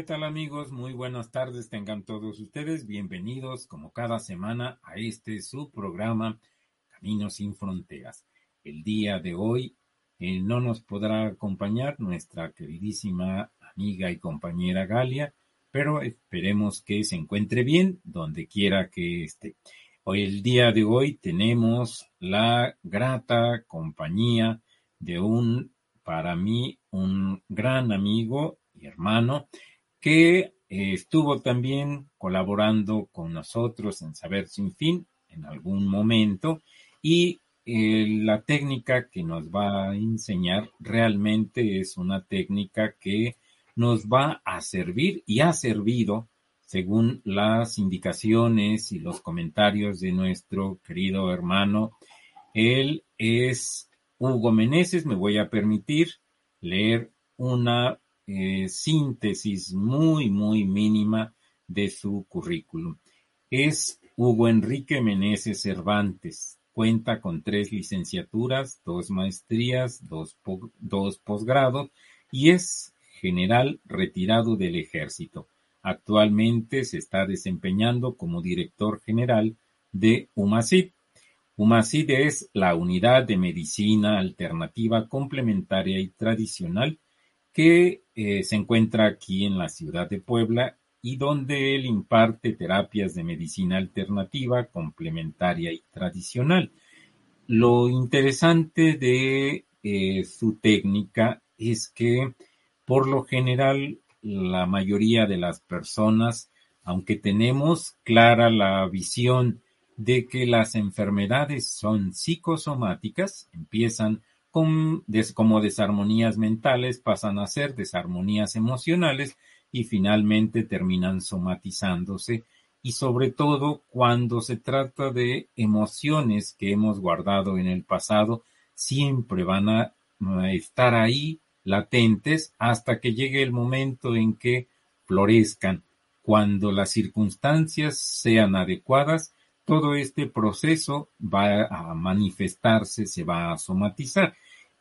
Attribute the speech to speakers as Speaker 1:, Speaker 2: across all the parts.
Speaker 1: ¿Qué tal amigos? Muy buenas tardes tengan todos ustedes. Bienvenidos como cada semana a este su programa Caminos sin Fronteras. El día de hoy eh, no nos podrá acompañar nuestra queridísima amiga y compañera Galia, pero esperemos que se encuentre bien donde quiera que esté. Hoy, el día de hoy, tenemos la grata compañía de un, para mí, un gran amigo y hermano, que eh, estuvo también colaborando con nosotros en Saber Sin Fin en algún momento y eh, la técnica que nos va a enseñar realmente es una técnica que nos va a servir y ha servido según las indicaciones y los comentarios de nuestro querido hermano. Él es Hugo Meneses. Me voy a permitir leer una eh, síntesis muy, muy mínima de su currículum. Es Hugo Enrique Meneses Cervantes. Cuenta con tres licenciaturas, dos maestrías, dos, dos posgrados y es general retirado del ejército. Actualmente se está desempeñando como director general de UMACID. UMACID es la unidad de medicina alternativa complementaria y tradicional que eh, se encuentra aquí en la ciudad de Puebla y donde él imparte terapias de medicina alternativa, complementaria y tradicional. Lo interesante de eh, su técnica es que por lo general la mayoría de las personas, aunque tenemos clara la visión de que las enfermedades son psicosomáticas, empiezan como desarmonías mentales pasan a ser desarmonías emocionales y finalmente terminan somatizándose y sobre todo cuando se trata de emociones que hemos guardado en el pasado, siempre van a estar ahí latentes hasta que llegue el momento en que florezcan. Cuando las circunstancias sean adecuadas, todo este proceso va a manifestarse, se va a somatizar.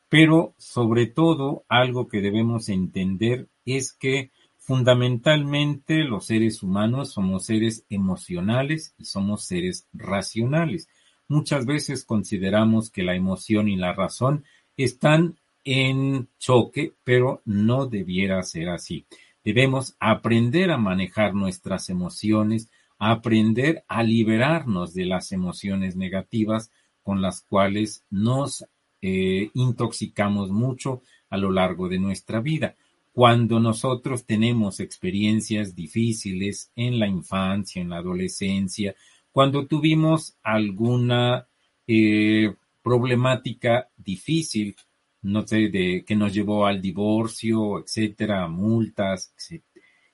Speaker 1: Pero sobre todo, algo que debemos entender es que fundamentalmente los seres humanos somos seres emocionales y somos seres racionales. Muchas veces consideramos que la emoción y la razón están en choque, pero no debiera ser así. Debemos aprender a manejar nuestras emociones, aprender a liberarnos de las emociones negativas con las cuales nos eh, intoxicamos mucho a lo largo de nuestra vida. Cuando nosotros tenemos experiencias difíciles en la infancia, en la adolescencia, cuando tuvimos alguna eh, problemática difícil, no sé, de que nos llevó al divorcio, etcétera, multas, etcétera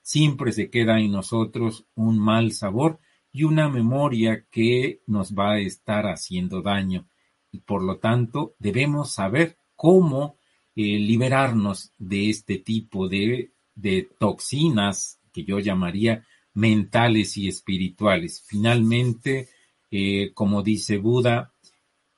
Speaker 1: siempre se queda en nosotros un mal sabor y una memoria que nos va a estar haciendo daño. Y por lo tanto debemos saber cómo eh, liberarnos de este tipo de, toxinas que yo llamaría mentales y espirituales. Finalmente, eh, como dice Buda,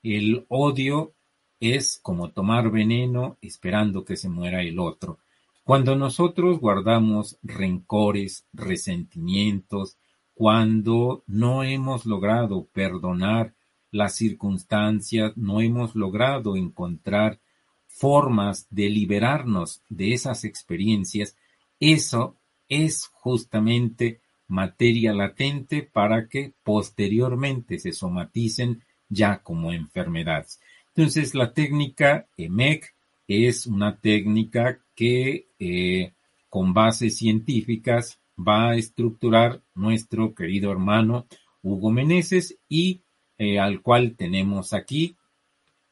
Speaker 1: el odio es como tomar veneno esperando que se muera el otro. Cuando nosotros guardamos rencores, resentimientos, cuando no hemos logrado perdonar las circunstancias, no hemos logrado encontrar formas de liberarnos de esas experiencias, eso es justamente materia latente para que posteriormente se somaticen ya como enfermedades. Entonces, la técnica EMEC es una técnica que eh, con bases científicas va a estructurar nuestro querido hermano Hugo Meneses y eh, al cual tenemos aquí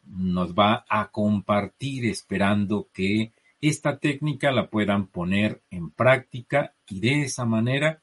Speaker 1: nos va a compartir esperando que esta técnica la puedan poner en práctica y de esa manera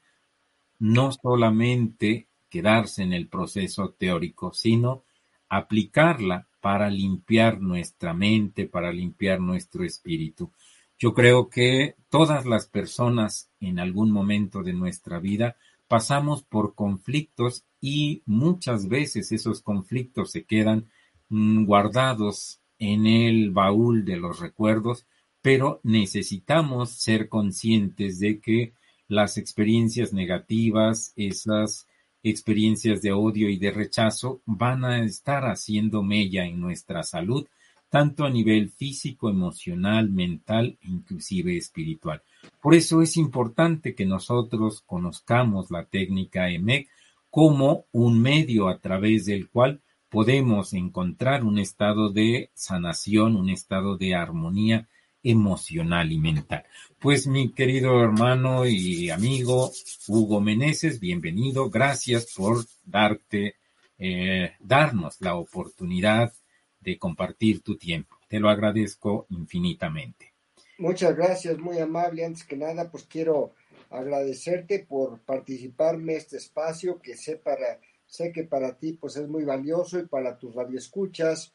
Speaker 1: no solamente quedarse en el proceso teórico, sino aplicarla para limpiar nuestra mente, para limpiar nuestro espíritu. Yo creo que todas las personas en algún momento de nuestra vida pasamos por conflictos y muchas veces esos conflictos se quedan mm, guardados en el baúl de los recuerdos, pero necesitamos ser conscientes de que las experiencias negativas, esas experiencias de odio y de rechazo van a estar haciendo mella en nuestra salud tanto a nivel físico, emocional, mental inclusive espiritual. Por eso es importante que nosotros conozcamos la técnica EMEC como un medio a través del cual podemos encontrar un estado de sanación, un estado de armonía emocional y mental. Pues mi querido hermano y amigo Hugo Meneses, bienvenido. Gracias por darte, eh, darnos la oportunidad de compartir tu tiempo. Te lo agradezco infinitamente.
Speaker 2: Muchas gracias, muy amable. Antes que nada, pues quiero agradecerte por participarme en este espacio que sé para sé que para ti pues es muy valioso y para tus radioescuchas.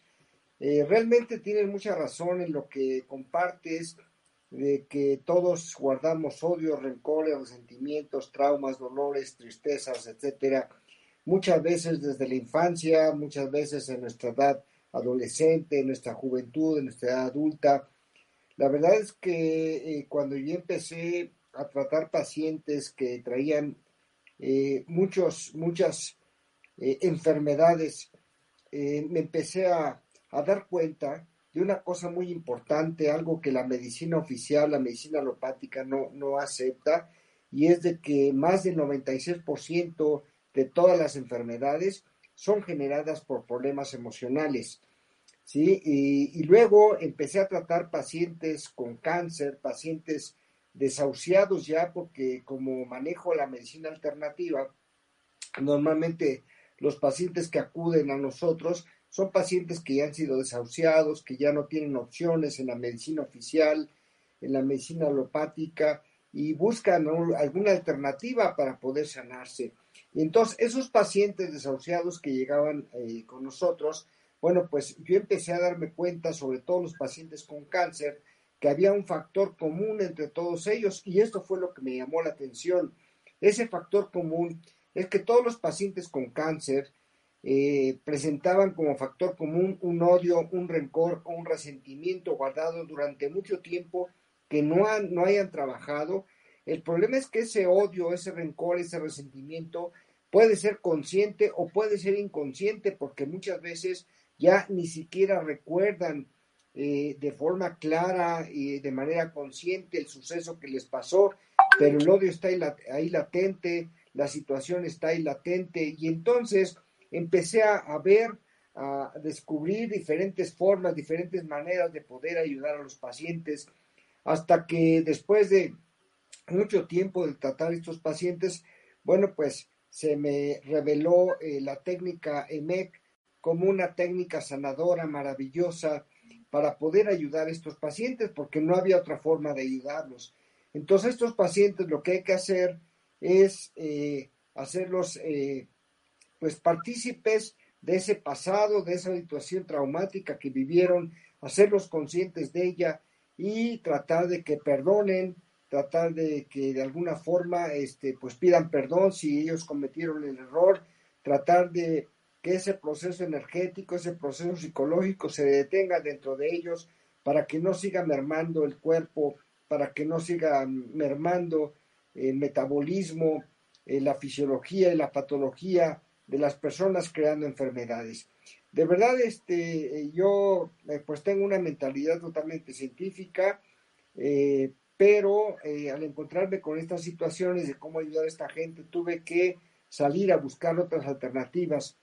Speaker 2: Eh, realmente tienes mucha razón en lo que compartes de que todos guardamos odio, rencores, resentimientos, traumas, dolores, tristezas, etcétera. Muchas veces desde la infancia, muchas veces en nuestra edad adolescente, en nuestra juventud, en nuestra edad adulta. La verdad es que eh, cuando yo empecé a tratar pacientes que traían eh, muchos, muchas eh, enfermedades, me empecé a, dar cuenta de una cosa muy importante, algo que la medicina oficial, la medicina alopática no, no acepta, y es de que más del 96% de todas las enfermedades son generadas por problemas emocionales. ¿Sí? Y, luego empecé a tratar pacientes con cáncer, pacientes desahuciados ya, porque como manejo la medicina alternativa, normalmente los pacientes que acuden a nosotros son pacientes que ya han sido desahuciados, que ya no tienen opciones en la medicina oficial, en la medicina alopática y buscan alguna alternativa para poder sanarse. Y entonces, esos pacientes desahuciados que llegaban eh, con nosotros, bueno, pues yo empecé a darme cuenta, sobre todo los pacientes con cáncer, que había un factor común entre todos ellos y esto fue lo que me llamó la atención. Ese factor común es que todos los pacientes con cáncer eh, presentaban como factor común un odio, un rencor o un resentimiento guardado durante mucho tiempo que no, no hayan trabajado. El problema es que ese odio, ese rencor, ese resentimiento puede ser consciente o puede ser inconsciente porque muchas veces ya ni siquiera recuerdan eh, de forma clara y de manera consciente el suceso que les pasó, pero el odio está ahí, latente, la situación está ahí latente y entonces empecé a, ver, a descubrir diferentes formas, diferentes maneras de poder ayudar a los pacientes, hasta que después de mucho tiempo de tratar estos pacientes, bueno, pues se me reveló eh, la técnica EMEC como una técnica sanadora maravillosa para poder ayudar a estos pacientes, porque no había otra forma de ayudarlos. Entonces, estos pacientes lo que hay que hacer es eh, hacerlos eh, pues partícipes de ese pasado, de esa situación traumática que vivieron, hacerlos conscientes de ella y tratar de que perdonen, tratar de que de alguna forma este, pues pidan perdón si ellos cometieron el error, tratar de que ese proceso energético, ese proceso psicológico se detenga dentro de ellos para que no siga mermando el cuerpo, para que no siga mermando el metabolismo, eh, la fisiología y la patología de las personas creando enfermedades. De verdad, este, yo eh, pues tengo una mentalidad totalmente científica, eh, pero eh, al encontrarme con estas situaciones de cómo ayudar a esta gente, tuve que salir a buscar otras alternativas.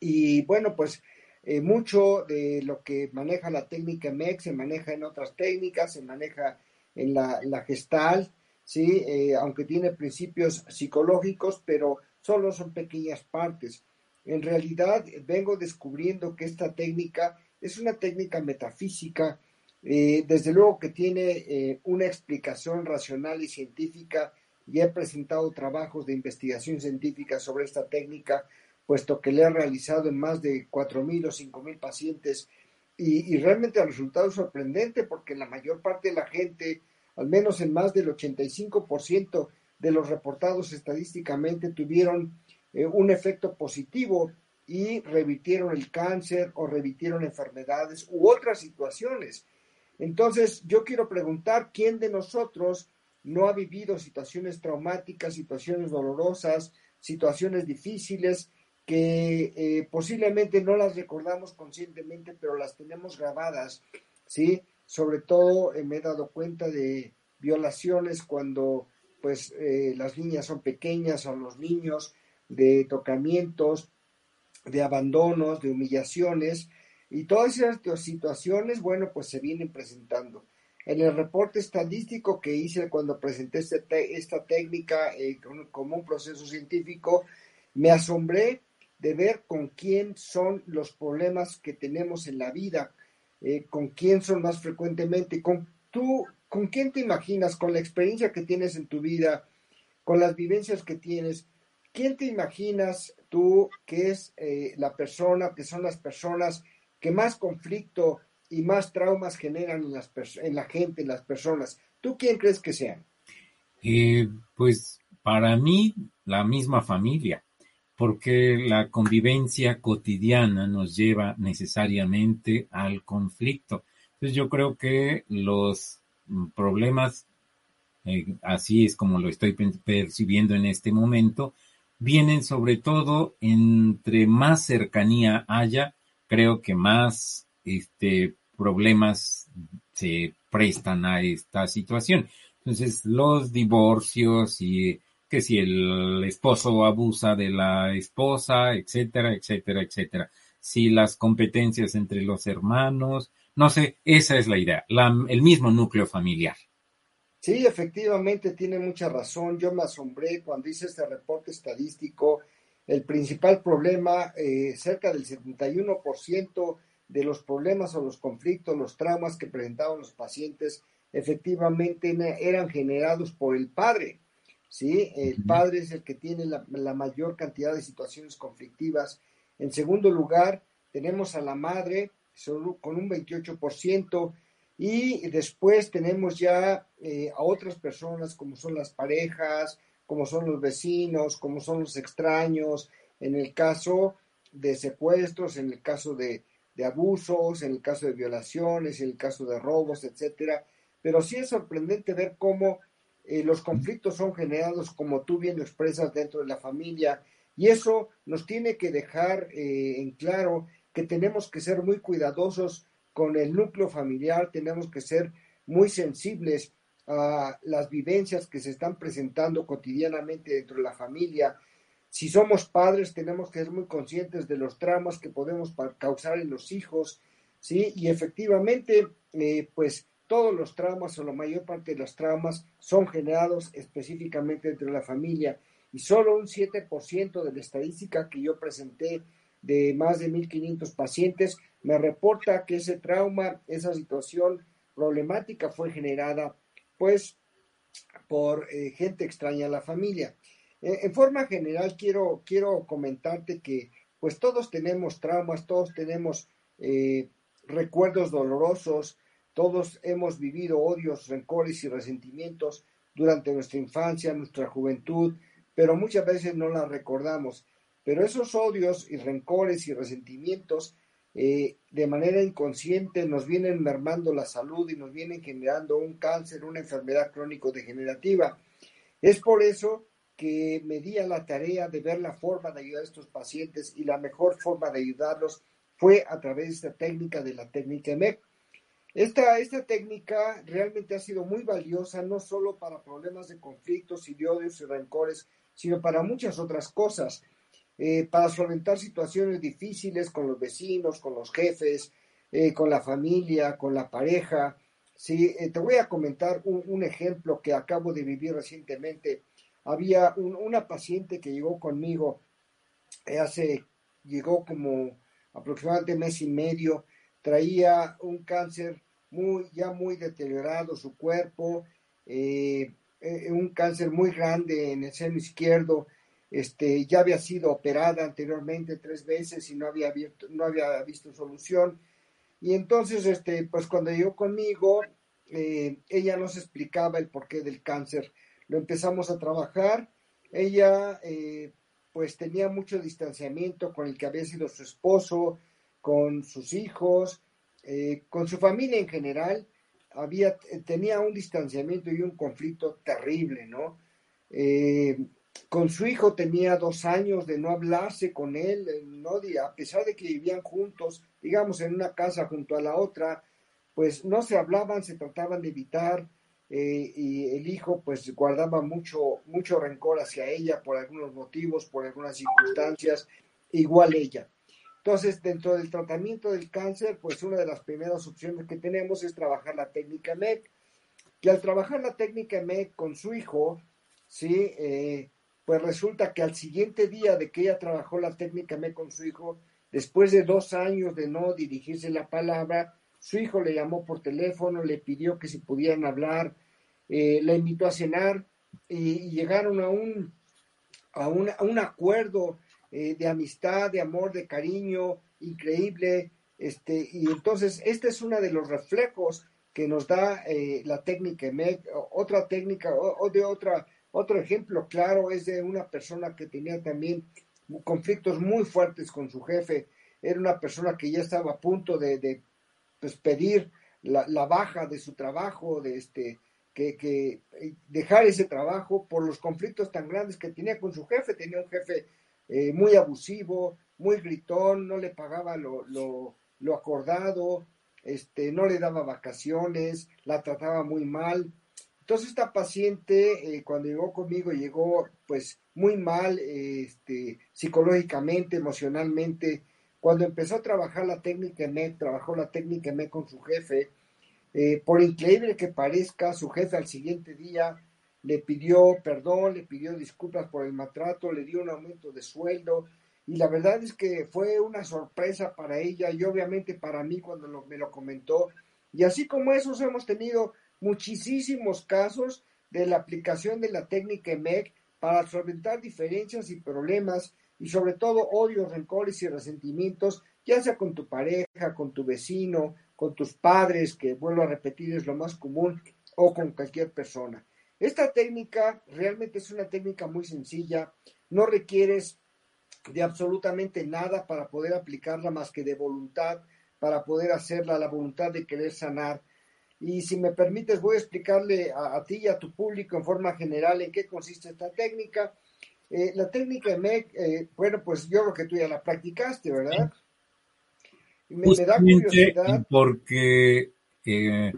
Speaker 2: Y bueno, pues eh, mucho de lo que maneja la técnica MEX se maneja en otras técnicas, se maneja en la, gestal, ¿sí? Eh, aunque tiene principios psicológicos, pero solo son pequeñas partes. En realidad vengo descubriendo que esta técnica es una técnica metafísica, eh, desde luego que tiene una explicación racional y científica y he presentado trabajos de investigación científica sobre esta técnica, puesto que le he realizado en más de 4.000 o 5.000 pacientes y, y, realmente el resultado es sorprendente porque la mayor parte de la gente, al menos en más del 85% de los reportados estadísticamente, tuvieron eh, un efecto positivo y revirtieron el cáncer o revirtieron enfermedades u otras situaciones. Entonces, yo quiero preguntar, ¿quién de nosotros no ha vivido situaciones traumáticas, situaciones dolorosas, situaciones difíciles que eh, posiblemente no las recordamos conscientemente, pero las tenemos grabadas, ¿sí? Sobre todo eh, me he dado cuenta de violaciones cuando pues eh, las niñas son pequeñas o los niños, de tocamientos, de abandonos, de humillaciones, y todas esas situaciones, bueno, pues se vienen presentando. En el reporte estadístico que hice cuando presenté este esta técnica eh, como un proceso científico, me asombré de ver con quién son los problemas que tenemos en la vida, eh, con quién son más frecuentemente, con tú, con quién te imaginas, con la experiencia que tienes en tu vida, con las vivencias que tienes, quién te imaginas tú que es eh, la persona, que son las personas que más conflicto y más traumas generan en, las en la gente, en las personas. ¿Tú quién crees que sean?
Speaker 1: Eh, pues para mí, la misma familia, porque la convivencia cotidiana nos lleva necesariamente al conflicto. Entonces yo creo que los problemas, eh, así es como lo estoy percibiendo en este momento, vienen sobre todo entre más cercanía haya, creo que más este, problemas se prestan a esta situación. Entonces, los divorcios y que si el esposo abusa de la esposa, etcétera, etcétera, etcétera. Si las competencias entre los hermanos, no sé, esa es la idea, el mismo núcleo familiar.
Speaker 2: Sí, efectivamente, tiene mucha razón. Yo me asombré cuando hice este reporte estadístico. El principal problema, eh, cerca del 71% de los problemas o los conflictos, los traumas que presentaban los pacientes, efectivamente eran generados por el padre. ¿Sí? El padre es el que tiene la, la, mayor cantidad de situaciones conflictivas. En segundo lugar, tenemos a la madre con un 28%, y después tenemos ya eh, a otras personas como son las parejas, como son los vecinos, como son los extraños, en el caso de secuestros, en el caso de, abusos, en el caso de violaciones, en el caso de robos, etcétera. Pero sí es sorprendente ver cómo eh, los conflictos son generados, como tú bien lo expresas, dentro de la familia. Y eso nos tiene que dejar eh, en claro que tenemos que ser muy cuidadosos con el núcleo familiar tenemos que ser muy sensibles a las vivencias que se están presentando cotidianamente dentro de la familia. Si somos padres, tenemos que ser muy conscientes de los traumas que podemos causar en los hijos, ¿sí? Y efectivamente, eh, pues todos los traumas o la mayor parte de los traumas son generados específicamente dentro de la familia y solo un 7% de la estadística que yo presenté de más de 1.500 pacientes me reporta que ese trauma, esa situación problemática fue generada pues por eh, gente extraña a la familia. Eh, en forma general quiero, quiero comentarte que pues todos tenemos traumas, todos tenemos eh, recuerdos dolorosos, todos hemos vivido odios, rencores y resentimientos durante nuestra infancia, nuestra juventud, pero muchas veces no las recordamos. Pero esos odios y rencores y resentimientos eh, de manera inconsciente nos vienen mermando la salud y nos vienen generando un cáncer, una enfermedad crónico-degenerativa. Es por eso que me di a la tarea de ver la forma de ayudar a estos pacientes y la mejor forma de ayudarlos fue a través de esta técnica de la técnica EMEC. Esta, esta técnica realmente ha sido muy valiosa no solo para problemas de conflictos y de odios y rencores, sino para muchas otras cosas. Eh, para solventar situaciones difíciles con los vecinos, con los jefes, eh, con la familia, con la pareja. Sí, eh, te voy a comentar un, ejemplo que acabo de vivir recientemente. Había una paciente que llegó conmigo hace, llegó como aproximadamente mes y medio. traía un cáncer muy, ya muy deteriorado su cuerpo, eh, eh, un cáncer muy grande en el seno izquierdo, este, ya había sido operada anteriormente tres veces y no había, no había visto solución. Y entonces, este, pues cuando llegó conmigo, eh, ella nos explicaba el porqué del cáncer. Lo empezamos a trabajar. Ella, pues tenía mucho distanciamiento con el que había sido su esposo, con sus hijos, eh, con su familia en general, había, tenía un distanciamiento y un conflicto terrible, ¿no? Eh, con su hijo tenía dos años de no hablarse con él, eh, ¿no? a pesar de que vivían juntos, digamos, en una casa junto a la otra, pues no se hablaban, se trataban de evitar, y el hijo pues guardaba mucho, mucho rencor hacia ella por algunos motivos, por algunas circunstancias, igual ella. Entonces, dentro del tratamiento del cáncer, pues una de las primeras opciones que tenemos es trabajar la técnica MEC. Y al trabajar la técnica MEC con su hijo, ¿sí? Eh, pues resulta que al siguiente día de que ella trabajó la técnica MEC con su hijo, después de dos años de no dirigirse la palabra, su hijo le llamó por teléfono, le pidió que si pudieran hablar, eh, la invitó a cenar y, llegaron a un, a un, a un acuerdo eh, de amistad, de amor, de cariño, increíble. Este, y entonces, este es uno de los reflejos que nos da eh, la técnica MEC. Otra técnica, o, de otra, otro ejemplo claro es de una persona que tenía también conflictos muy fuertes con su jefe. Era una persona que ya estaba a punto de, pues, pedir la, la, baja de su trabajo, de este, que, que, dejar ese trabajo por los conflictos tan grandes que tenía con su jefe. Tenía un jefe eh, muy abusivo, muy gritón, no le pagaba lo, lo, acordado, este, no le daba vacaciones, la trataba muy mal. Entonces esta paciente eh, cuando llegó conmigo llegó pues muy mal este, psicológicamente, emocionalmente. Cuando empezó a trabajar la técnica MEC, trabajó la técnica MEC con su jefe, eh, por increíble que parezca, su jefe al siguiente día le pidió perdón, le pidió disculpas por el maltrato, le dio un aumento de sueldo y la verdad es que fue una sorpresa para ella y obviamente para mí cuando me lo comentó. Y así como esos hemos tenido muchísimos casos de la aplicación de la técnica MEC para solventar diferencias y problemas y sobre todo odios, rencores y resentimientos, ya sea con tu pareja, con tu vecino, con tus padres, que vuelvo a repetir es lo más común, o con cualquier persona. Esta técnica realmente es una técnica muy sencilla, no requieres de absolutamente nada para poder aplicarla más que de voluntad, para poder hacerla, la voluntad de querer sanar. Y si me permites, voy a explicarle a, ti y a tu público en forma general en qué consiste esta técnica. Eh, la técnica MEC, eh, bueno, pues yo creo que tú ya la practicaste, ¿verdad?
Speaker 1: Me, da curiosidad. Porque eh,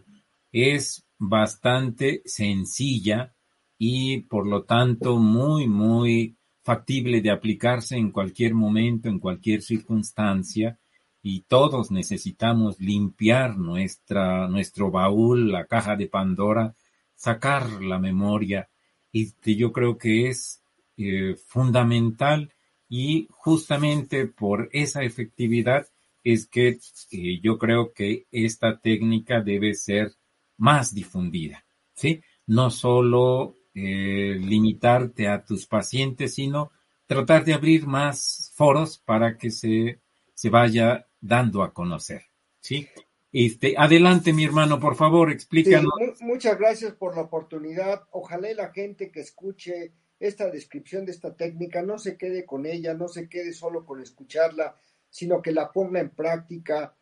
Speaker 1: es bastante sencilla y por lo tanto muy, muy factible de aplicarse en cualquier momento, en cualquier circunstancia. Y todos necesitamos limpiar nuestra, nuestro baúl, la caja de Pandora, sacar la memoria. Y yo creo que es eh, fundamental y justamente por esa efectividad es que eh, yo creo que esta técnica debe ser más difundida, ¿sí? No solo eh, limitarte a tus pacientes, sino tratar de abrir más foros para que se, se vaya dando a conocer, ¿sí? Este, adelante, mi hermano, por favor, explícanos.
Speaker 2: muchas gracias por la oportunidad. Ojalá la gente que escuche esta descripción de esta técnica no se quede con ella, no se quede solo con escucharla, sino que la ponga en práctica,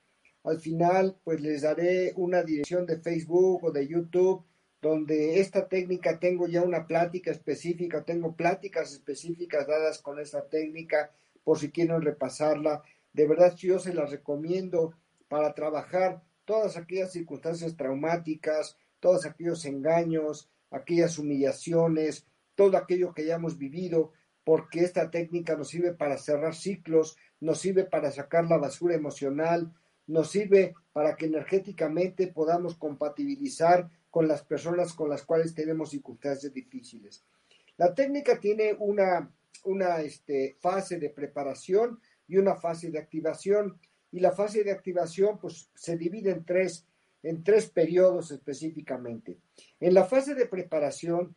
Speaker 2: al final, pues les daré una dirección de Facebook o de YouTube donde esta técnica tengo ya una plática específica, tengo pláticas específicas dadas con esta técnica por si quieren repasarla. De verdad yo se las recomiendo para trabajar todas aquellas circunstancias traumáticas, todos aquellos engaños, aquellas humillaciones, todo aquello que hayamos vivido, porque esta técnica nos sirve para cerrar ciclos, nos sirve para sacar la basura emocional, nos sirve para que energéticamente podamos compatibilizar con las personas con las cuales tenemos circunstancias difíciles. La técnica tiene una, una este, fase de preparación y una fase de activación. y la fase de activación pues se divide en tres, en tres periodos específicamente. En la fase de preparación,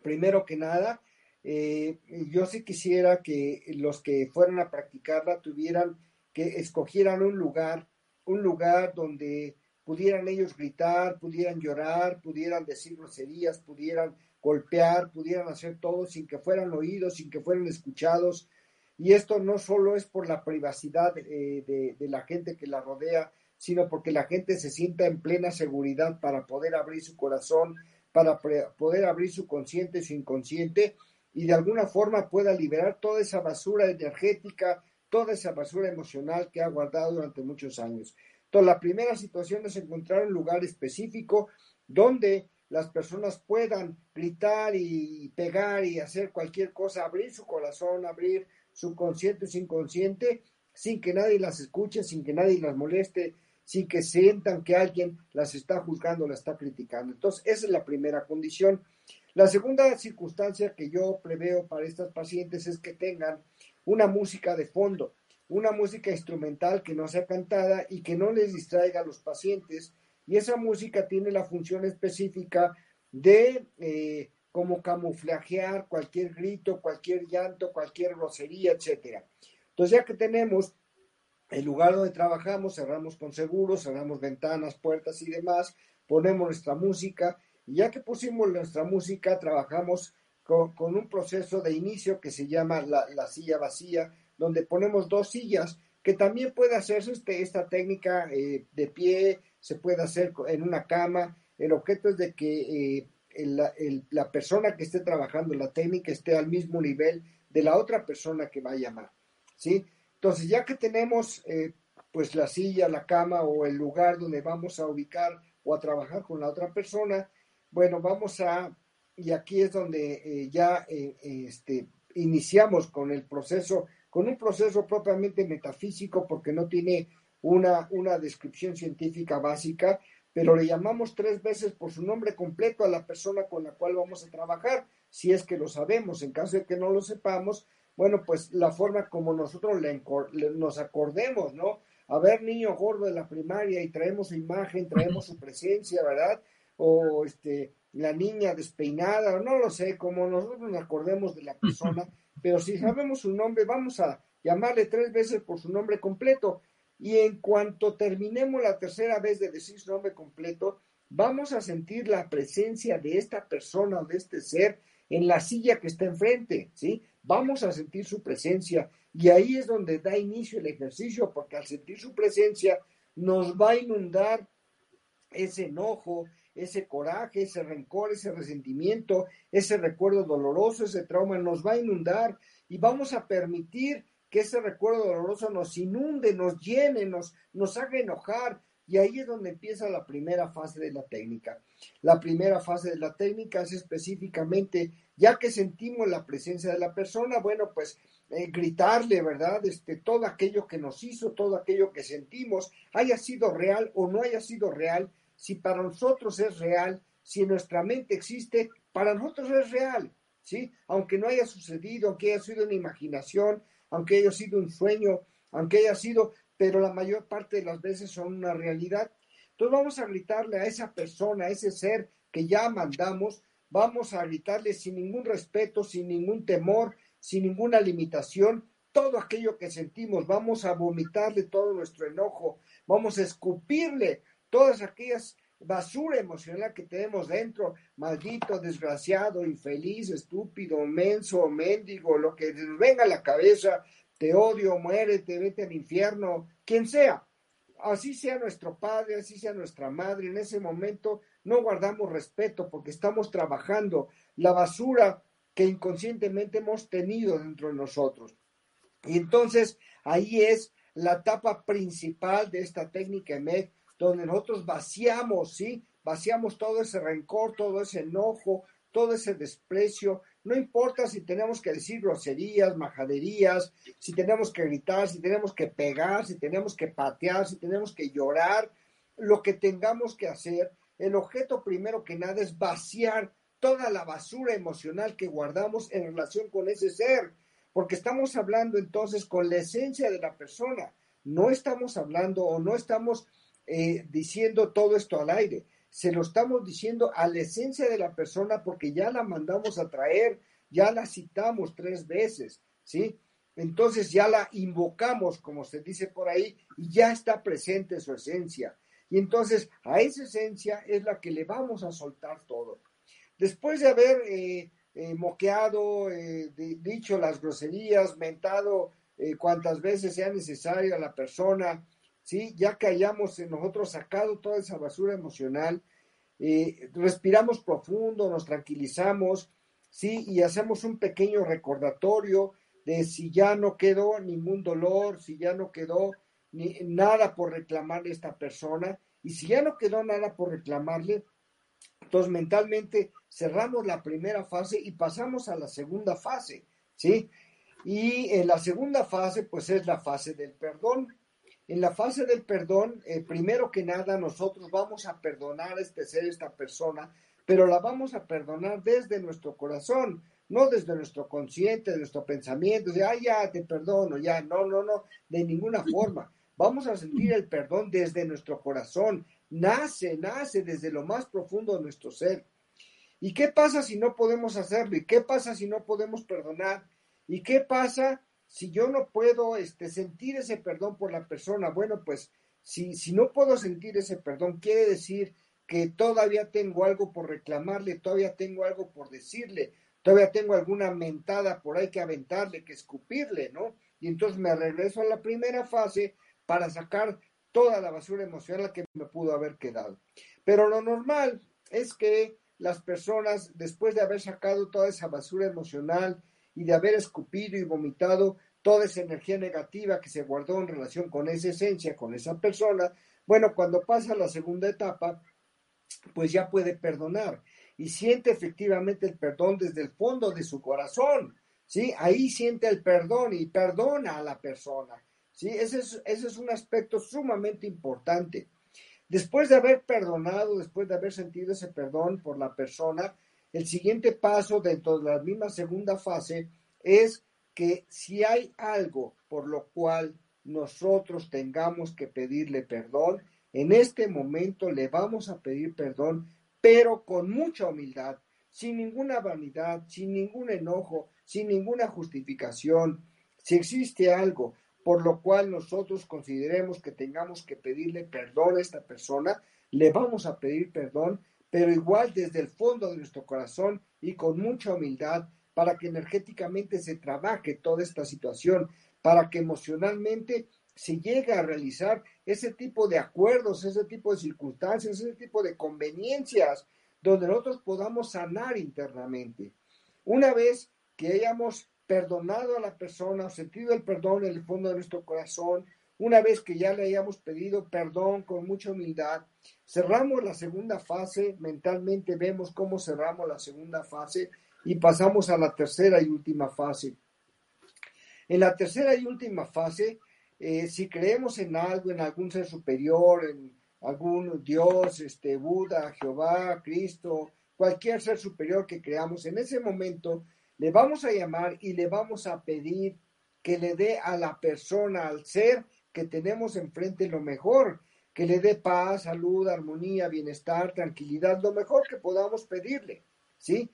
Speaker 2: primero que nada, eh, yo sí quisiera que los que fueran a practicarla tuvieran que escogieran un lugar, un lugar donde pudieran ellos gritar, pudieran llorar, pudieran decir groserías, pudieran golpear, pudieran hacer todo sin que fueran oídos, sin que fueran escuchados. Y esto no solo es por la privacidad eh, de, de la gente que la rodea, sino porque la gente se sienta en plena seguridad para poder abrir su corazón, para poder abrir su consciente y su inconsciente y de alguna forma pueda liberar toda esa basura energética, toda esa basura emocional que ha guardado durante muchos años. Entonces, la primera situación es encontrar un lugar específico donde las personas puedan gritar y pegar y hacer cualquier cosa, abrir su corazón, abrir su consciente su inconsciente, sin que nadie las escuche, sin que nadie las moleste, sin que sientan que alguien las está juzgando, las está criticando. Entonces, esa es la primera condición. La segunda circunstancia que yo preveo para estas pacientes es que tengan una música de fondo, una música instrumental que no sea cantada y que no les distraiga a los pacientes. Y esa música tiene la función específica de eh, como camuflajear cualquier grito, cualquier llanto, cualquier grosería, etcétera. Entonces, ya que tenemos el lugar donde trabajamos, cerramos con seguros, cerramos ventanas, puertas y demás, ponemos nuestra música y ya que pusimos nuestra música, trabajamos con, un proceso de inicio que se llama la, silla vacía, donde ponemos dos sillas, que también puede hacerse este, esta técnica eh, de pie, se puede hacer en una cama. El objeto es de que eh, la persona que esté trabajando la técnica esté al mismo nivel de la otra persona que va a llamar. ¿sí? Entonces, ya que tenemos eh, pues la silla, la cama o el lugar donde vamos a ubicar o a trabajar con la otra persona, bueno, vamos a, y aquí es donde eh, ya eh, este, iniciamos con el proceso, con un proceso propiamente metafísico, porque no tiene una, una descripción científica básica, pero le llamamos tres veces por su nombre completo a la persona con la cual vamos a trabajar, si es que lo sabemos. En caso de que no lo sepamos, bueno, pues la forma como nosotros le, nos acordemos, ¿no? A ver, niño gordo de la primaria y traemos su imagen, traemos su presencia, ¿verdad? o este, la niña despeinada, o no lo sé, como nosotros nos acordemos de la persona, pero si sabemos su nombre, vamos a llamarle tres veces por su nombre completo. Y en cuanto terminemos la tercera vez de decir su nombre completo, vamos a sentir la presencia de esta persona o de este ser en la silla que está enfrente, ¿sí? Vamos a sentir su presencia y ahí es donde da inicio el ejercicio, porque al sentir su presencia nos va a inundar ese enojo, ese coraje, ese rencor, ese resentimiento, ese recuerdo doloroso, ese trauma nos va a inundar y vamos a permitir que ese recuerdo doloroso nos inunde, nos llene, nos, nos haga enojar. Y ahí es donde empieza la primera fase de la técnica. La primera fase de la técnica es específicamente, ya que sentimos la presencia de la persona, bueno, pues eh, gritarle, ¿verdad? Este, todo aquello que nos hizo, todo aquello que sentimos, haya sido real o no haya sido real, si para nosotros es real, si nuestra mente existe, para nosotros es real, ¿sí? Aunque no haya sucedido, aunque haya sido una imaginación, aunque haya sido un sueño, aunque haya sido, pero la mayor parte de las veces son una realidad. Entonces vamos a gritarle a esa persona, a ese ser que ya mandamos, vamos a gritarle sin ningún respeto, sin ningún temor, sin ninguna limitación, todo aquello que sentimos, vamos a vomitarle todo nuestro enojo, vamos a escupirle todas aquellas basura emocional que tenemos dentro, maldito, desgraciado, infeliz, estúpido, menso, mendigo, lo que nos venga a la cabeza, te odio, muérete, vete al infierno, quien sea. Así sea nuestro padre, así sea nuestra madre, en ese momento no guardamos respeto porque estamos trabajando la basura que inconscientemente hemos tenido dentro de nosotros. Y entonces ahí es la etapa principal de esta técnica MEC, donde nosotros vaciamos, ¿sí? Vaciamos todo ese rencor, todo ese enojo, todo ese desprecio. No importa si tenemos que decir groserías, majaderías, si tenemos que gritar, si tenemos que pegar, si tenemos que patear, si tenemos que llorar, lo que tengamos que hacer. El objeto primero que nada es vaciar toda la basura emocional que guardamos en relación con ese ser, porque estamos hablando entonces con la esencia de la persona no estamos hablando o no estamos eh, diciendo todo esto al aire, se lo estamos diciendo a la esencia de la persona porque ya la mandamos a traer, ya la citamos tres veces, ¿sí? Entonces ya la invocamos, como se dice por ahí, y ya está presente su esencia. Y entonces a esa esencia es la que le vamos a soltar todo. Después de haber eh, eh, moqueado, dicho las groserías, mentado cuantas veces sea necesario a la persona, ¿sí? ya que hayamos nosotros sacado toda esa basura emocional, respiramos profundo, nos tranquilizamos, ¿sí? y hacemos un pequeño recordatorio de si ya no quedó ningún dolor, si ya no quedó ni, nada por reclamarle a esta persona, y si ya no quedó nada por reclamarle, entonces mentalmente cerramos la primera fase y pasamos a la segunda fase, ¿sí? Y en la segunda fase, pues es la fase del perdón. En la fase del perdón, eh, primero que nada, nosotros vamos a perdonar a este ser, esta persona, pero la vamos a perdonar desde nuestro corazón, no desde nuestro consciente, de nuestro pensamiento, de, ah, ya te perdono, ya, no, no, no, de ninguna forma. Vamos a sentir el perdón desde nuestro corazón, nace, nace desde lo más profundo de nuestro ser. ¿Y qué pasa si no podemos hacerlo? ¿Y qué pasa si no podemos perdonar? ¿Y qué pasa si yo no puedo este, sentir ese perdón por la persona? Bueno, pues si, si no puedo sentir ese perdón, quiere decir que todavía tengo algo por reclamarle, todavía tengo algo por decirle, todavía tengo alguna mentada por ahí que aventarle, que escupirle, ¿no? Y entonces me regreso a la primera fase para sacar toda la basura emocional que me pudo haber quedado. Pero lo normal es que las personas, después de haber sacado toda esa basura emocional y de haber escupido y vomitado toda esa energía negativa que se guardó en relación con esa esencia, con esa persona, bueno, cuando pasa la segunda etapa, pues ya puede perdonar y siente efectivamente el perdón desde el fondo de su corazón, ¿sí? Ahí siente el perdón y perdona a la persona, ¿sí? Ese es, ese es un aspecto sumamente importante. Después de haber perdonado, después de haber sentido ese perdón por la persona, el siguiente paso dentro de la misma segunda fase es que si hay algo por lo cual nosotros tengamos que pedirle perdón, en este momento le vamos a pedir perdón pero con mucha humildad, sin ninguna vanidad, sin ningún enojo, sin ninguna justificación. Si existe algo por lo cual nosotros consideremos que tengamos que pedirle perdón a esta persona, le vamos a pedir perdón, pero igual desde el fondo de nuestro corazón y con mucha humildad para que energéticamente se trabaje toda esta situación, para que emocionalmente se llegue a realizar ese tipo de acuerdos, ese tipo de circunstancias, ese tipo de conveniencias, donde nosotros podamos sanar internamente. Una vez que hayamos perdonado a la persona, sentido el perdón en el fondo de nuestro corazón, una vez que ya le hayamos pedido perdón con mucha humildad, cerramos la segunda fase, mentalmente vemos cómo cerramos la segunda fase y pasamos a la tercera y última fase. En la tercera y última fase eh, si creemos en algo, en algún ser superior, en algún Dios, este, Buda, Jehová, Cristo, cualquier ser superior que creamos, en ese momento le vamos a llamar y le vamos a pedir que le dé a la persona, al ser que tenemos enfrente lo mejor, que le dé paz, salud, armonía, bienestar, tranquilidad, lo mejor que podamos pedirle, ¿sí?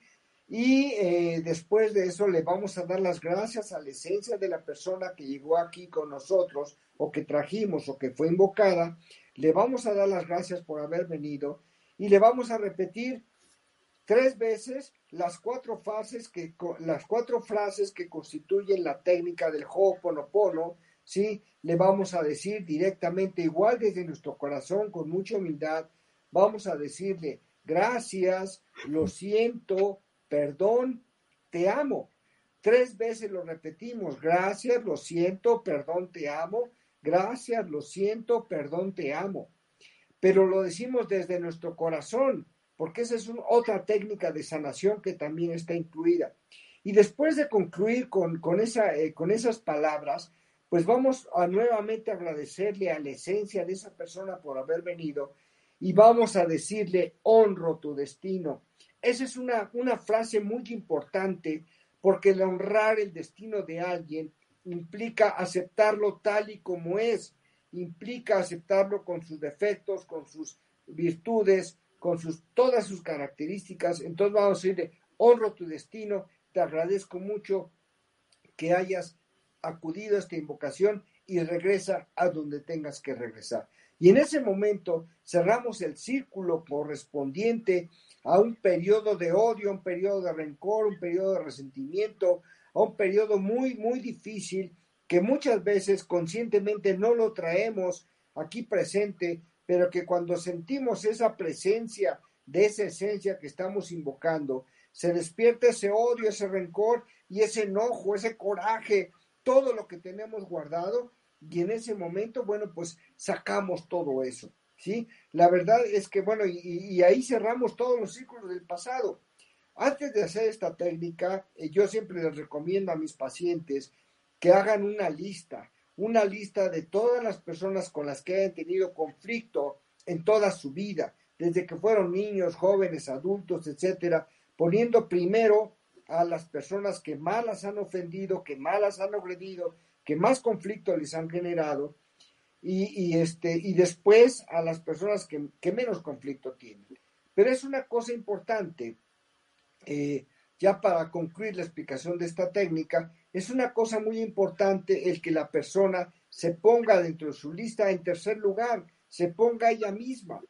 Speaker 2: Y eh, después de eso le vamos a dar las gracias a la esencia de la persona que llegó aquí con nosotros o que trajimos o que fue invocada. Le vamos a dar las gracias por haber venido y le vamos a repetir tres veces las cuatro frases que las cuatro frases que constituyen la técnica del Ho'oponopono, ¿sí? Le vamos a decir directamente igual desde nuestro corazón con mucha humildad, vamos a decirle gracias, lo siento, perdón, te amo. Tres veces lo repetimos, gracias, lo siento, perdón, te amo, gracias, lo siento, perdón, te amo. Pero lo decimos desde nuestro corazón, porque esa es otra técnica de sanación que también está incluida. Y después de concluir con, con, esa, eh, con esas palabras, pues vamos a nuevamente agradecerle a la esencia de esa persona por haber venido y vamos a decirle, honro tu destino, esa es una, una frase muy importante porque honrar el destino de alguien implica aceptarlo tal y como es implica aceptarlo con sus defectos, con sus virtudes, con sus, todas sus características. Entonces vamos a decirle, honro tu destino, te agradezco mucho que hayas acudido a esta invocación y regresa a donde tengas que regresar. Y en ese momento cerramos el círculo correspondiente a un periodo de odio, un periodo de rencor, un periodo de resentimiento, a un periodo muy, muy difícil que muchas veces conscientemente no lo traemos aquí presente, pero que cuando sentimos esa presencia de esa esencia que estamos invocando, se despierta ese odio, ese rencor y ese enojo, ese coraje, todo lo que tenemos guardado y en ese momento, bueno, pues sacamos todo eso, ¿sí? La verdad es que, bueno, y, ahí cerramos todos los círculos del pasado. Antes de hacer esta técnica, eh, yo siempre les recomiendo a mis pacientes que hagan una lista, una lista de todas las personas con las que hayan tenido conflicto en toda su vida, desde que fueron niños, jóvenes, adultos, etcétera, poniendo primero a las personas que más las han ofendido, que más las han agredido, que más conflicto les han generado, y, este, y después a las personas que, menos conflicto tienen. Pero es una cosa importante, eh, ya para concluir la explicación de esta técnica, es una cosa muy importante el que la persona se ponga dentro de su lista en tercer lugar, se ponga ella misma,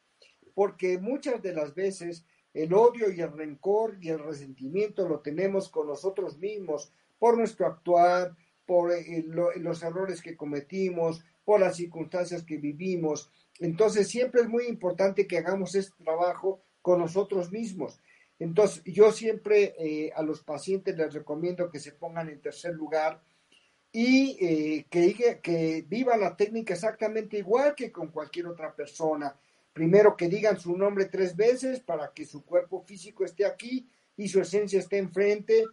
Speaker 2: porque muchas de las veces el odio y el rencor y el resentimiento lo tenemos con nosotros mismos por nuestro actuar, por eh, los errores que cometimos, por las circunstancias que vivimos. Entonces siempre es muy importante que hagamos este trabajo con nosotros mismos. Entonces yo siempre eh, a los pacientes les recomiendo que se pongan en tercer lugar y eh, que, vivan la técnica exactamente igual que con cualquier otra persona Primero que digan su nombre tres veces para que su cuerpo físico esté aquí y su esencia esté enfrente.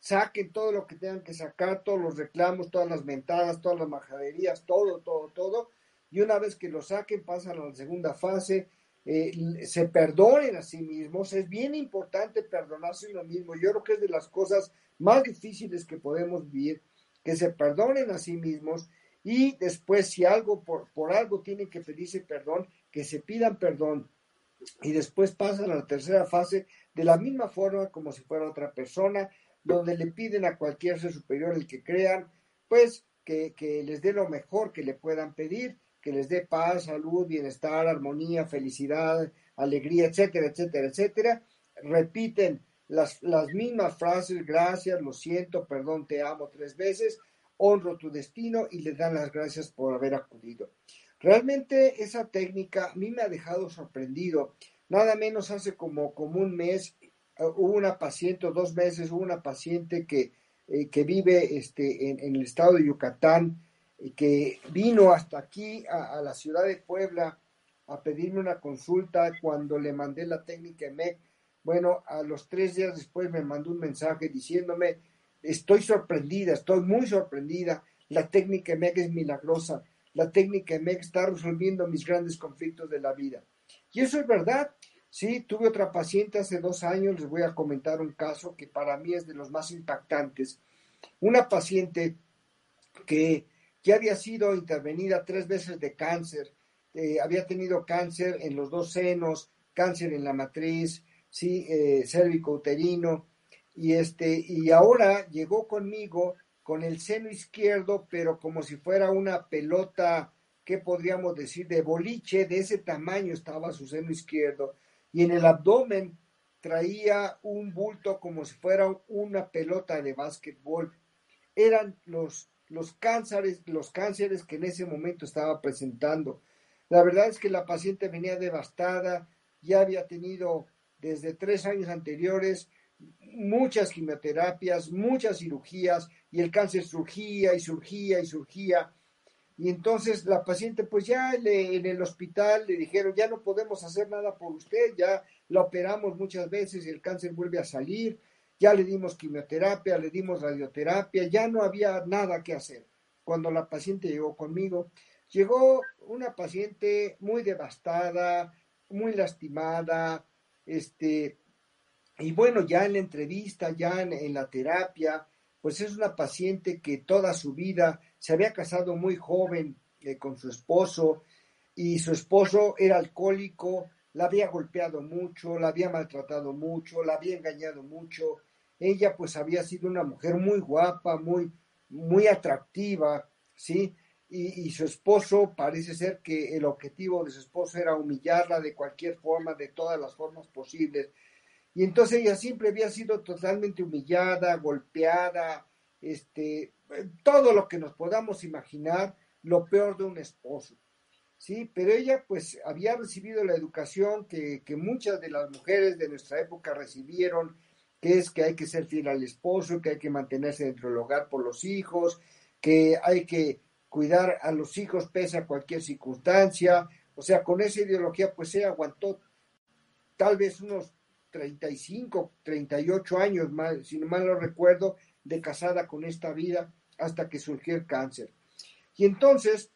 Speaker 2: Saquen todo lo que tengan que sacar, todos los reclamos, todas las mentadas, todas las majaderías, todo, todo, todo. Y una vez que lo saquen, pasan a la segunda fase. Eh, se perdonen a sí mismos. Es bien importante perdonarse lo mismo. Yo creo que es de las cosas más difíciles que podemos vivir, que se perdonen a sí mismos y después si algo por, por algo tienen que pedirse perdón, que se pidan perdón y después pasan a la tercera fase de la misma forma como si fuera otra persona, donde le piden a cualquier ser superior el que crean, pues que, que les dé lo mejor que le puedan pedir, que les dé paz, salud, bienestar, armonía, felicidad, alegría, etcétera, etcétera, etcétera. Repiten las, las mismas frases, gracias, lo siento, perdón, te amo tres veces, honro tu destino y le dan las gracias por haber acudido. Realmente esa técnica a mí me ha dejado sorprendido. Nada menos hace como, como un mes eh, hubo una paciente, o dos meses, hubo una paciente que, eh, que vive este, en, el estado de Yucatán, y que vino hasta aquí, a, la ciudad de Puebla, a pedirme una consulta cuando le mandé la técnica MEC. Bueno, a los tres días después me mandó un mensaje diciéndome, estoy sorprendida, estoy muy sorprendida, la técnica MEC es milagrosa la técnica MEC está resolviendo mis grandes conflictos de la vida. Y eso es verdad. Sí, tuve otra paciente hace dos años, les voy a comentar un caso que para mí es de los más impactantes. Una paciente que ya había sido intervenida tres veces de cáncer, eh, había tenido cáncer en los dos senos, cáncer en la matriz, sí, eh, cérvico uterino, y este, y ahora llegó conmigo con el seno izquierdo, pero como si fuera una pelota, ¿qué podríamos decir? De boliche, de ese tamaño estaba su seno izquierdo, y en el abdomen traía un bulto como si fuera una pelota de básquetbol. Eran los, los cánceres, los cánceres que en ese momento estaba presentando. La verdad es que la paciente venía devastada, ya había tenido desde tres años anteriores muchas quimioterapias, muchas cirugías, y el cáncer surgía y surgía y surgía. Y entonces la paciente, pues ya en el hospital le dijeron, ya no podemos hacer nada por usted, ya la operamos muchas veces y el cáncer vuelve a salir, ya le dimos quimioterapia, le dimos radioterapia, ya no había nada que hacer. Cuando la paciente llegó conmigo, llegó una paciente muy devastada, muy lastimada, este, y bueno, ya en la entrevista, ya en, la terapia, pues es una paciente que toda su vida se había casado muy joven, eh, con su esposo y su esposo era alcohólico, la había golpeado mucho, la había maltratado mucho, la había engañado mucho. Ella pues había sido una mujer muy guapa, muy, muy atractiva, ¿sí? Y, y, su esposo parece ser que el objetivo de su esposo era humillarla de cualquier forma, de todas las formas posibles. Y entonces ella siempre había sido totalmente humillada, golpeada, este, todo lo que nos podamos imaginar, lo peor de un esposo. Sí, pero ella pues había recibido la educación que, que muchas de las mujeres de nuestra época recibieron, que es que hay que ser fiel al esposo, que hay que mantenerse dentro del hogar por los hijos, que hay que cuidar a los hijos pese a cualquier circunstancia. O sea, con esa ideología pues ella aguantó tal vez unos 35, 38 años, más, si no mal lo recuerdo, de casada con esta vida hasta que surgió el cáncer. Y entonces,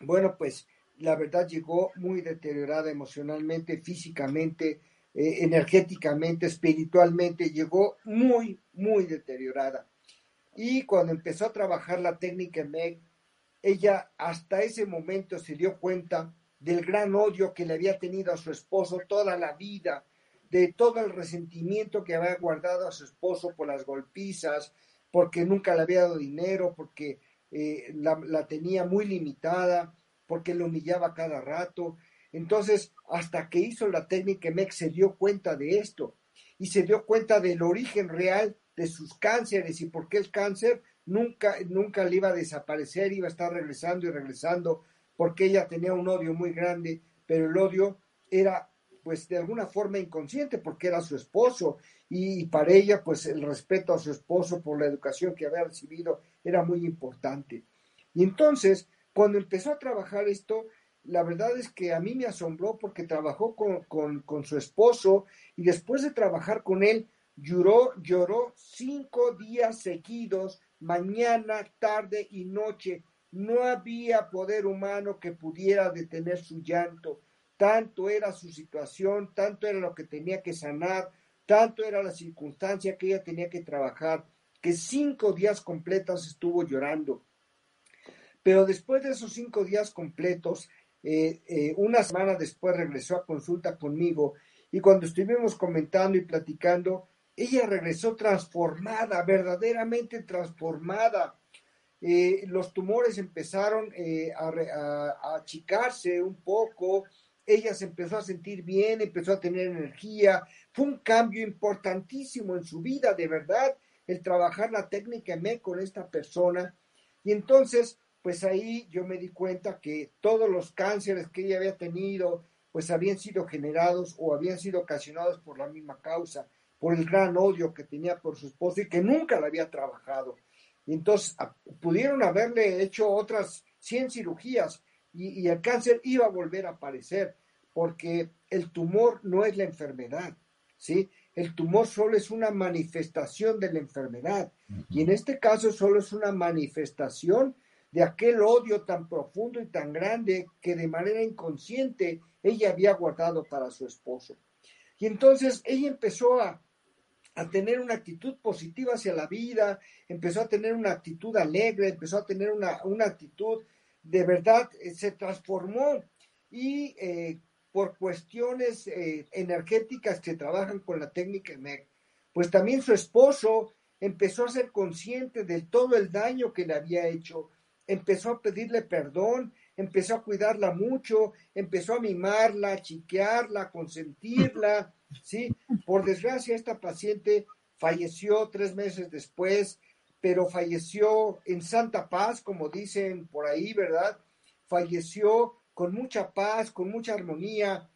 Speaker 2: bueno, pues la verdad llegó muy deteriorada emocionalmente, físicamente, eh, energéticamente, espiritualmente, llegó muy, muy deteriorada. Y cuando empezó a trabajar la técnica MEG, ella hasta ese momento se dio cuenta del gran odio que le había tenido a su esposo toda la vida, de todo el resentimiento que había guardado a su esposo por las golpizas, porque nunca le había dado dinero, porque eh, la, la, tenía muy limitada, porque lo humillaba cada rato. Entonces, hasta que hizo la técnica MEX se dio cuenta de esto y se dio cuenta del origen real de sus cánceres y por qué el cáncer nunca, nunca le iba a desaparecer, iba a estar regresando y regresando, porque ella tenía un odio muy grande, pero el odio era pues de alguna forma inconsciente porque era su esposo y, para ella pues el respeto a su esposo por la educación que había recibido era muy importante. Y entonces, cuando empezó a trabajar esto, la verdad es que a mí me asombró porque trabajó con, con, con su esposo y después de trabajar con él, lloró, lloró cinco días seguidos, mañana, tarde y noche. No había poder humano que pudiera detener su llanto tanto era su situación, tanto era lo que tenía que sanar, tanto era la circunstancia que ella tenía que trabajar, que cinco días completos estuvo llorando. Pero después de esos cinco días completos, eh, eh, una semana después regresó a consulta conmigo y cuando estuvimos comentando y platicando, ella regresó transformada, verdaderamente transformada. Eh, los tumores empezaron a, a, achicarse un poco, ella se empezó a sentir bien, empezó a tener energía. Fue un cambio importantísimo en su vida, de verdad, el trabajar la técnica me con esta persona. Y entonces, pues ahí yo me di cuenta que todos los cánceres que ella había tenido, pues habían sido generados o habían sido ocasionados por la misma causa, por el gran odio que tenía por su esposo y que nunca la había trabajado. Y entonces pudieron haberle hecho otras 100 cirugías, y, el cáncer iba a volver a aparecer, porque el tumor no es la enfermedad, ¿sí? El tumor solo es una manifestación de la enfermedad y en este caso solo es una manifestación de aquel odio tan profundo y tan grande que de manera inconsciente ella había guardado para su esposo. Y entonces ella empezó a, a tener una actitud positiva hacia la vida, empezó a tener una actitud alegre, empezó a tener una, una actitud de verdad eh, se transformó y eh, por cuestiones eh, energéticas que trabajan con la técnica MEC, pues también su esposo empezó a ser consciente de todo el daño que le había hecho, empezó a pedirle perdón, empezó a cuidarla mucho, empezó a mimarla, a chiquearla, a consentirla, ¿sí? Por desgracia, esta paciente falleció tres meses después, pero falleció en santa paz, como dicen por ahí, ¿verdad? Falleció con mucha paz, con mucha armonía,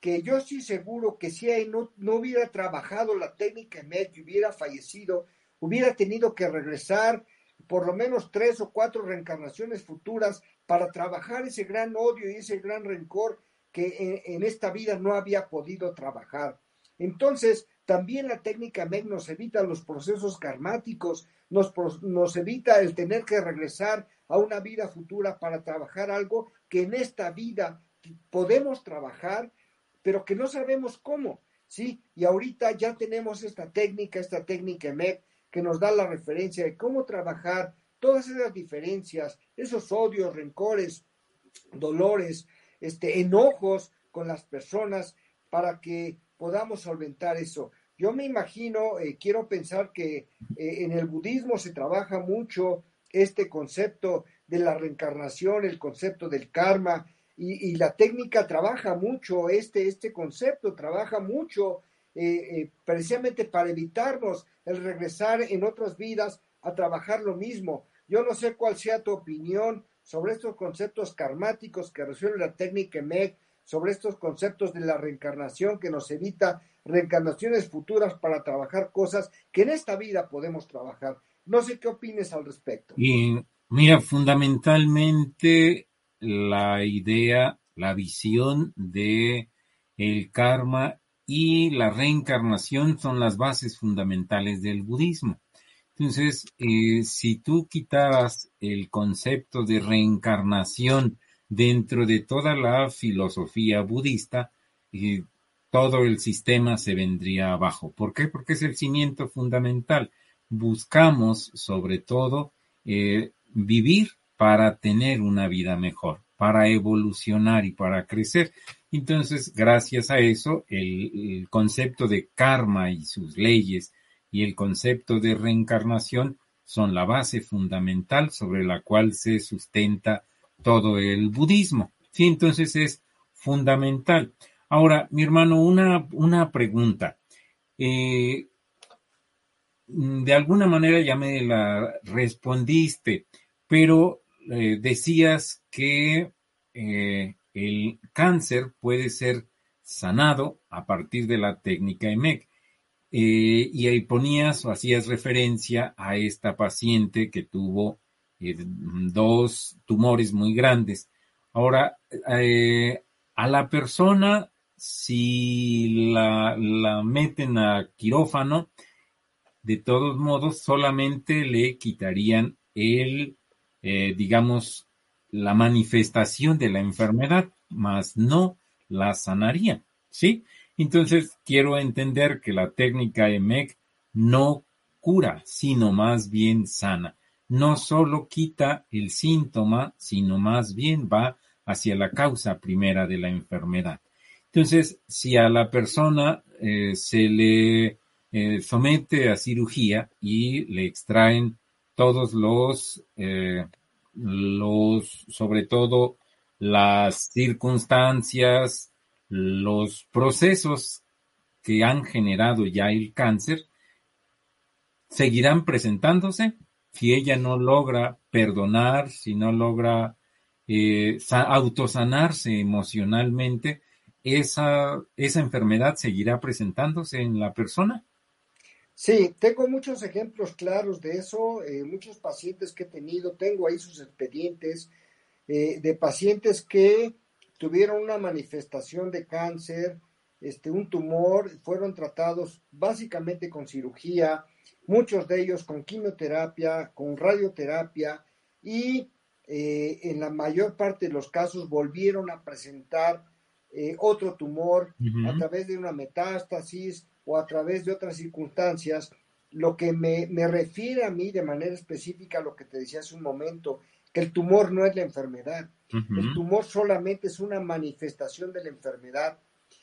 Speaker 2: que yo estoy seguro que si él no, no hubiera trabajado la técnica MED y hubiera fallecido, hubiera tenido que regresar por lo menos tres o cuatro reencarnaciones futuras para trabajar ese gran odio y ese gran rencor que en, en esta vida no había podido trabajar. Entonces, también la técnica MEG nos evita los procesos karmáticos, nos, nos evita el tener que regresar a una vida futura para trabajar algo que en esta vida podemos trabajar, pero que no sabemos cómo, ¿sí? Y ahorita ya tenemos esta técnica, esta técnica MEG, que nos da la referencia de cómo trabajar todas esas diferencias, esos odios, rencores, dolores, este, enojos con las personas para que podamos solventar eso. Yo me imagino, eh, quiero pensar que eh, en el budismo se trabaja mucho este concepto de la reencarnación, el concepto del karma, y, la técnica trabaja mucho este, este concepto, trabaja mucho eh, precisamente para evitarnos el regresar en otras vidas a trabajar lo mismo. Yo no sé cuál sea tu opinión sobre estos conceptos karmáticos que resuelve la técnica MEC, sobre estos conceptos de la reencarnación que nos evita reencarnaciones futuras para trabajar cosas que en esta vida podemos trabajar. No sé qué opines al respecto.
Speaker 1: Y mira, fundamentalmente la idea, la visión de el karma y la reencarnación son las bases fundamentales del budismo. Entonces, eh, si tú quitaras el concepto de reencarnación dentro de toda la filosofía budista, eh, todo el sistema se vendría abajo. ¿Por qué? Porque es el cimiento fundamental. Buscamos, sobre todo, eh, vivir para tener una vida mejor, para evolucionar y para crecer. Entonces, gracias a eso, el, concepto de karma y sus leyes y el concepto de reencarnación son la base fundamental sobre la cual se sustenta todo el budismo. Sí, entonces es fundamental. Ahora, mi hermano, una, una pregunta. Eh, de alguna manera ya me la respondiste, pero eh, decías que eh, el cáncer puede ser sanado a partir de la técnica EMEC. Y ahí ponías o hacías referencia a esta paciente que tuvo eh, dos tumores muy grandes. Ahora, eh, a la persona, si la, la meten a quirófano, de todos modos, solamente le quitarían el, digamos, la manifestación de la enfermedad, más no la sanaría, ¿sí? Entonces, quiero entender que la técnica EMEC no cura, sino más bien sana. No solo quita el síntoma, sino más bien va hacia la causa primera de la enfermedad. Entonces, si a la persona eh, se le eh, somete a cirugía y le extraen todos los eh, los, sobre todo las circunstancias, los procesos que han generado ya el cáncer, seguirán presentándose si ella no logra perdonar, si no logra eh, autosanarse emocionalmente, esa, esa enfermedad seguirá presentándose en la persona.
Speaker 2: Sí, tengo muchos ejemplos claros de eso, eh, muchos pacientes que he tenido, tengo ahí sus expedientes eh, de pacientes que tuvieron una manifestación de cáncer, este, un tumor, fueron tratados básicamente con cirugía, muchos de ellos con quimioterapia, con radioterapia y eh, en la mayor parte de los casos volvieron a presentar otro tumor a través de una metástasis o a través de otras circunstancias, lo que me, refiere a mí de manera específica a lo que te decía hace un momento, que el tumor no es la enfermedad, el tumor solamente es una manifestación de la enfermedad,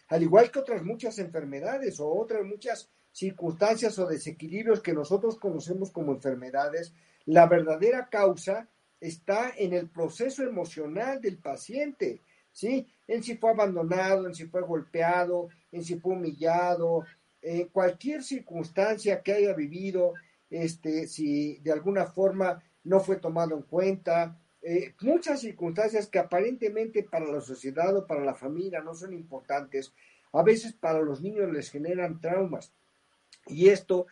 Speaker 2: al igual que otras muchas enfermedades o otras muchas circunstancias o desequilibrios que nosotros conocemos como enfermedades, la verdadera causa está en el proceso emocional del paciente, ¿sí? En si fue abandonado, en si fue golpeado, en si fue humillado, eh, cualquier circunstancia que haya vivido, este, si de alguna forma no fue tomado en cuenta, eh, muchas circunstancias que aparentemente para la sociedad o para la familia no son importantes, a veces para los niños les generan traumas. Y esto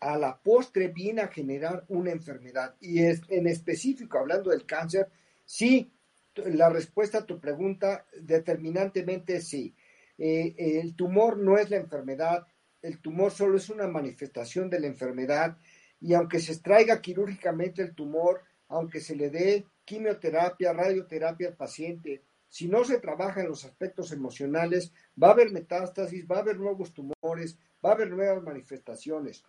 Speaker 2: a la postre viene a generar una enfermedad. Y es, en específico, hablando del cáncer, sí, la respuesta a tu pregunta determinantemente sí. Eh, el tumor no es la enfermedad, el tumor solo es una manifestación de la enfermedad y aunque se extraiga quirúrgicamente el tumor, aunque se le dé quimioterapia, radioterapia al paciente, si no se trabaja en los aspectos emocionales, va a haber metástasis, va a haber nuevos tumores, va a haber nuevas manifestaciones.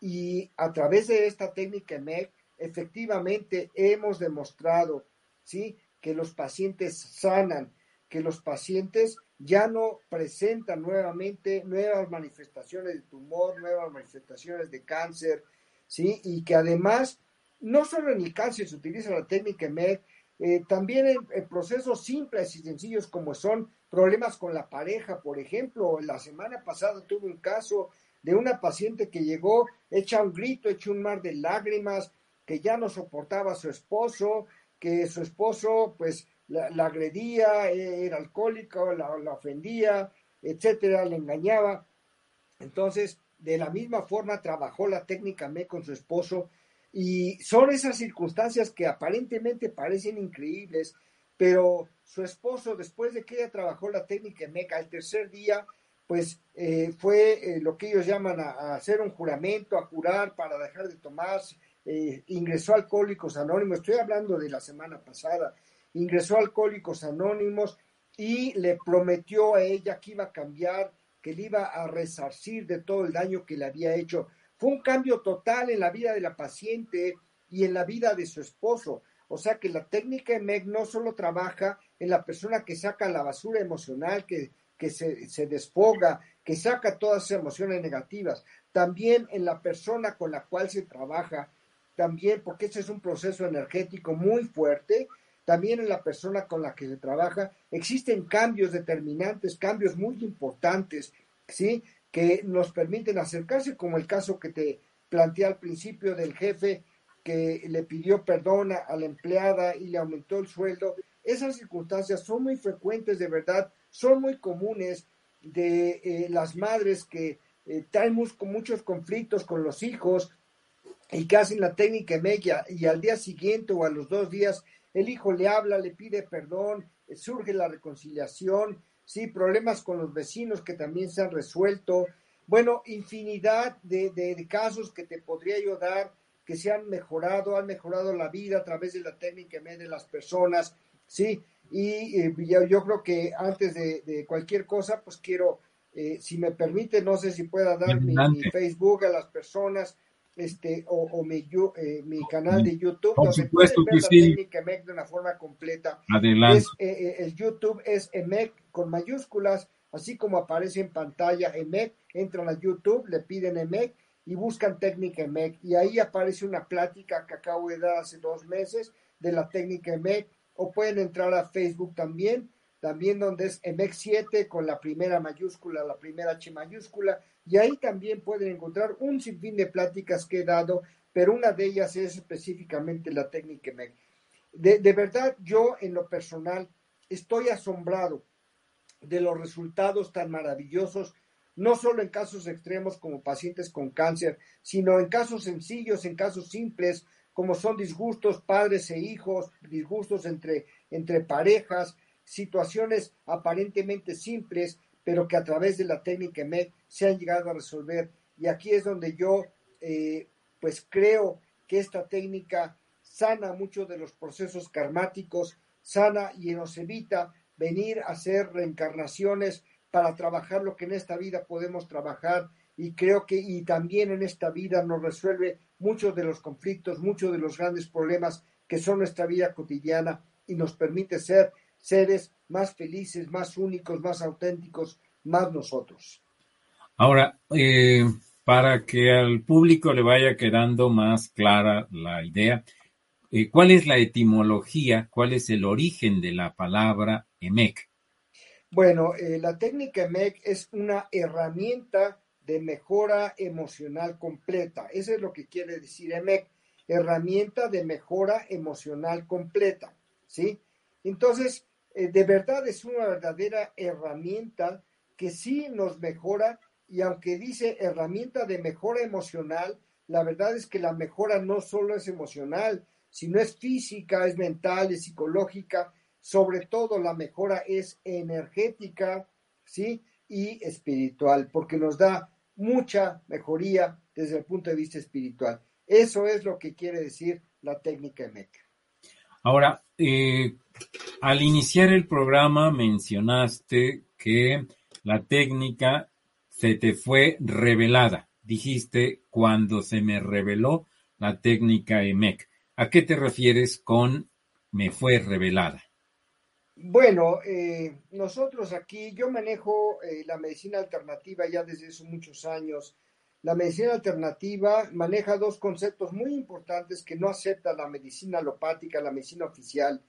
Speaker 2: Y a través de esta técnica MEC efectivamente hemos demostrado, ¿sí? Que los pacientes sanan, que los pacientes ya no presentan nuevamente nuevas manifestaciones de tumor, nuevas manifestaciones de cáncer, ¿sí? Y que además, no solo en el cáncer se utiliza la técnica MED, eh, también en, procesos simples y sencillos como son problemas con la pareja, por ejemplo, la semana pasada tuve un caso de una paciente que llegó hecha un grito, hecha un mar de lágrimas, que ya no soportaba a su esposo, que su esposo pues la, agredía, e, era alcohólico, la, ofendía, etcétera, le engañaba. Entonces, de la misma forma trabajó la técnica me con su esposo y son esas circunstancias que aparentemente parecen increíbles, pero su esposo, después de que ella trabajó la técnica MEC, al tercer día, pues eh, fue eh, lo que ellos llaman a, hacer un juramento, a jurar para dejar de tomar, eh, ingresó a Alcohólicos Anónimos, estoy hablando de la semana pasada, ingresó a Alcohólicos Anónimos y le prometió a ella que iba a cambiar, que le iba a resarcir de todo el daño que le había hecho. Fue un cambio total en la vida de la paciente y en la vida de su esposo. O sea que la técnica EMEC no solo trabaja en la persona que saca la basura emocional, que, que se, se desfoga, que saca todas esas emociones negativas, también en la persona con la cual se trabaja, también porque ese es un proceso energético muy fuerte también en la persona con la que se trabaja, existen cambios determinantes, cambios muy importantes, ¿sí? Que nos permiten acercarse, como el caso que te planteé al principio del jefe que le pidió perdón a la empleada y le aumentó el sueldo. Esas circunstancias son muy frecuentes, de verdad, son muy comunes de eh, las madres que eh, con muchos conflictos con los hijos y que hacen la técnica media y al día siguiente o a los dos días el hijo le habla, le pide perdón, surge la reconciliación, sí, problemas con los vecinos que también se han resuelto, bueno, infinidad de, casos que te podría yo dar que se han mejorado, han mejorado la vida a través de la técnica de las personas, sí, y eh, yo, creo que antes de, cualquier cosa, pues quiero, eh, si me permite, no sé si pueda dar mi, Facebook a las personas, este, o, mi, eh, mi, canal de YouTube,
Speaker 1: Por supuesto que sí.
Speaker 2: de una forma completa.
Speaker 1: Adelante.
Speaker 2: Eh, eh, el YouTube es EMEC con mayúsculas, así como aparece en pantalla EMEC, entran a YouTube, le piden EMEC y buscan técnica EMEC. Y ahí aparece una plática que acabo de dar hace dos meses de la técnica EMEC, o pueden entrar a Facebook también, también donde es EMEC 7 con la primera mayúscula, la primera H mayúscula, y ahí también pueden encontrar un sinfín de pláticas que he dado, pero una de ellas es específicamente la técnica MEC. De, de verdad, yo en lo personal estoy asombrado de los resultados tan maravillosos, no solo en casos extremos como pacientes con cáncer, sino en casos sencillos, en casos simples, como son disgustos padres e hijos, disgustos entre, entre parejas, situaciones aparentemente simples, pero que a través de la técnica MEC se han llegado a resolver. Y aquí es donde yo, eh, pues creo que esta técnica sana muchos de los procesos karmáticos, sana y nos evita venir a hacer reencarnaciones para trabajar lo que en esta vida podemos trabajar y creo que y también en esta vida nos resuelve muchos de los conflictos, muchos de los grandes problemas que son nuestra vida cotidiana y nos permite ser seres más felices, más únicos, más auténticos, más nosotros.
Speaker 1: Ahora, eh, para que al público le vaya quedando más clara la idea, eh, ¿cuál es la etimología, cuál es el origen de la palabra EMEC?
Speaker 2: Bueno, eh, la técnica EMEC es una herramienta de mejora emocional completa. Eso es lo que quiere decir EMEC, herramienta de mejora emocional completa, ¿sí? Entonces, de verdad es una verdadera herramienta que sí nos mejora y aunque dice herramienta de mejora emocional, la verdad es que la mejora no solo es emocional, sino es física, es mental, es psicológica, sobre todo la mejora es energética, ¿sí? Y espiritual, porque nos da mucha mejoría desde el punto de vista espiritual. Eso es lo que quiere decir la técnica MEC.
Speaker 1: Ahora, eh, al iniciar el programa mencionaste que la técnica se te fue revelada. Dijiste cuando se me reveló la técnica EMEC. ¿A qué te refieres con me fue revelada?
Speaker 2: Bueno, eh, nosotros aquí, yo manejo eh, la medicina alternativa ya desde hace muchos años. La medicina alternativa maneja dos conceptos muy importantes que no acepta la medicina alopática, la medicina oficial.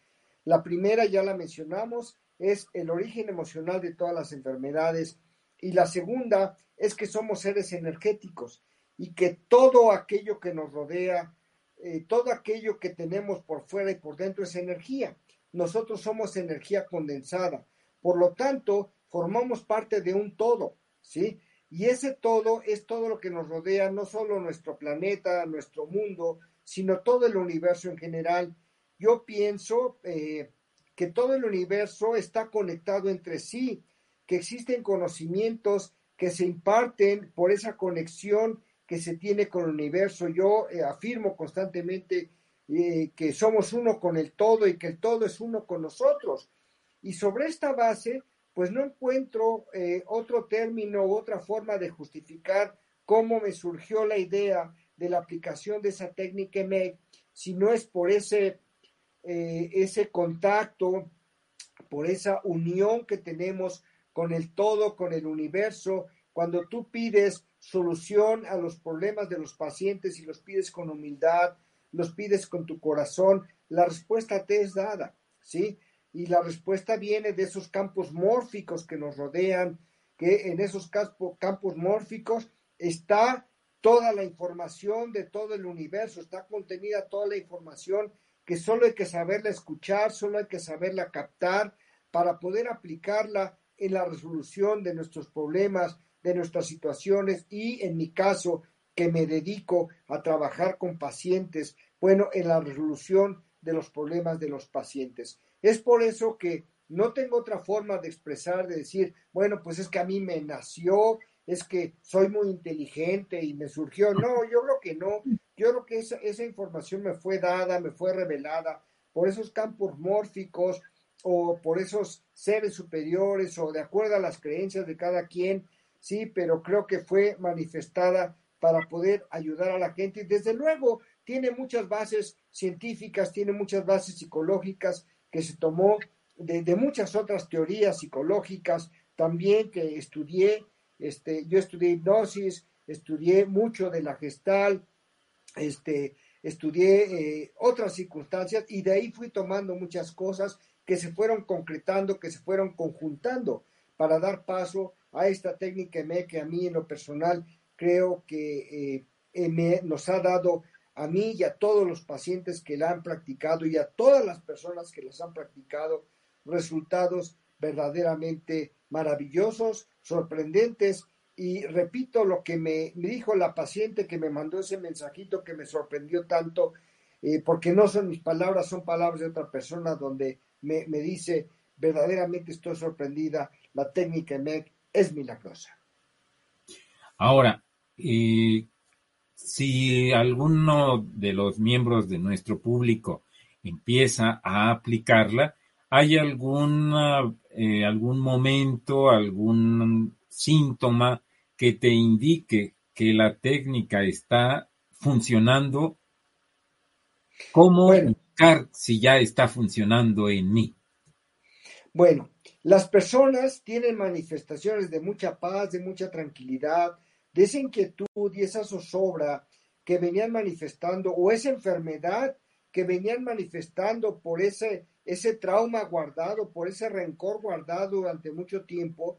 Speaker 2: La primera, ya la mencionamos, es el origen emocional de todas las enfermedades. Y la segunda es que somos seres energéticos y que todo aquello que nos rodea, eh, todo aquello que tenemos por fuera y por dentro es energía. Nosotros somos energía condensada. Por lo tanto, formamos parte de un todo, ¿sí? Y ese todo es todo lo que nos rodea, no solo nuestro planeta, nuestro mundo, sino todo el universo en general. Yo pienso eh, que todo el universo está conectado entre sí, que existen conocimientos que se imparten por esa conexión que se tiene con el universo. Yo eh, afirmo constantemente eh, que somos uno con el todo y que el todo es uno con nosotros. Y sobre esta base, pues no encuentro eh, otro término otra forma de justificar cómo me surgió la idea de la aplicación de esa técnica MEC, si no es por ese, eh, ese contacto, por esa unión que tenemos con el todo, con el universo, cuando tú pides solución a los problemas de los pacientes y los pides con humildad, los pides con tu corazón, la respuesta te es dada, ¿sí? Y la respuesta viene de esos campos mórficos que nos rodean, que en esos campos mórficos está toda la información de todo el universo, está contenida toda la información que solo hay que saberla escuchar, solo hay que saberla captar para poder aplicarla en la resolución de nuestros problemas, de nuestras situaciones y en mi caso que me dedico a trabajar con pacientes, bueno, en la resolución de los problemas de los pacientes. Es por eso que no tengo otra forma de expresar, de decir, bueno, pues es que a mí me nació, es que soy muy inteligente y me surgió. No, yo creo que no. Yo creo que esa, esa información me fue dada, me fue revelada por esos campos mórficos o por esos seres superiores o de acuerdo a las creencias de cada quien, sí, pero creo que fue manifestada para poder ayudar a la gente. Y desde luego tiene muchas bases científicas, tiene muchas bases psicológicas, que se tomó de, muchas otras teorías psicológicas también que estudié. Este, yo estudié hipnosis, estudié mucho de la gestal, este, estudié eh, otras circunstancias y de ahí fui tomando muchas cosas que se fueron concretando, que se fueron conjuntando para dar paso a esta técnica que a mí en lo personal creo que eh, me, nos ha dado a mí y a todos los pacientes que la han practicado y a todas las personas que las han practicado resultados verdaderamente maravillosos, sorprendentes. Y repito lo que me, dijo la paciente que me mandó ese mensajito que me sorprendió tanto, eh, porque no son mis palabras, son palabras de otra persona donde me, dice, verdaderamente estoy sorprendida, la técnica MEC es milagrosa.
Speaker 1: Ahora, eh, si alguno de los miembros de nuestro público empieza a aplicarla, ¿hay alguna, eh, algún momento, algún síntoma que te indique que la técnica está funcionando? ¿Cómo indicar si ya está funcionando en mí?
Speaker 2: Bueno, las personas tienen manifestaciones de mucha paz, de mucha tranquilidad, esa inquietud y esa zozobra que venían manifestando o esa enfermedad que venían manifestando por ese, ese trauma guardado, por ese rencor guardado durante mucho tiempo,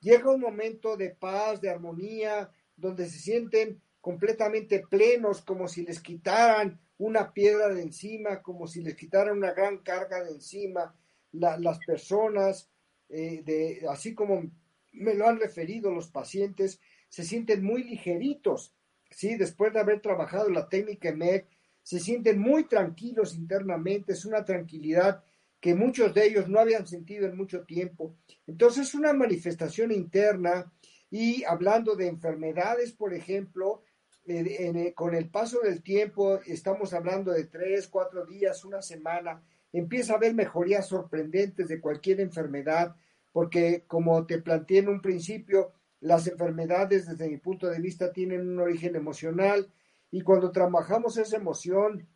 Speaker 2: llega un momento de paz, de armonía, donde se sienten completamente plenos, como si les quitaran una piedra de encima, como si les quitaran una gran carga de encima. las personas, eh, así como me lo han referido los pacientes, se sienten muy ligeritos, ¿sí? Después de haber trabajado la técnica MEC, se sienten muy tranquilos internamente, es una tranquilidad que muchos de ellos no habían sentido en mucho tiempo. Entonces, una manifestación interna y hablando de enfermedades, por ejemplo, eh, con el paso del tiempo, estamos hablando de tres, cuatro días, una semana, empieza a haber mejorías sorprendentes de cualquier enfermedad, porque como te planteé en un principio, las enfermedades, desde mi punto de vista, tienen un origen emocional y cuando trabajamos esa emoción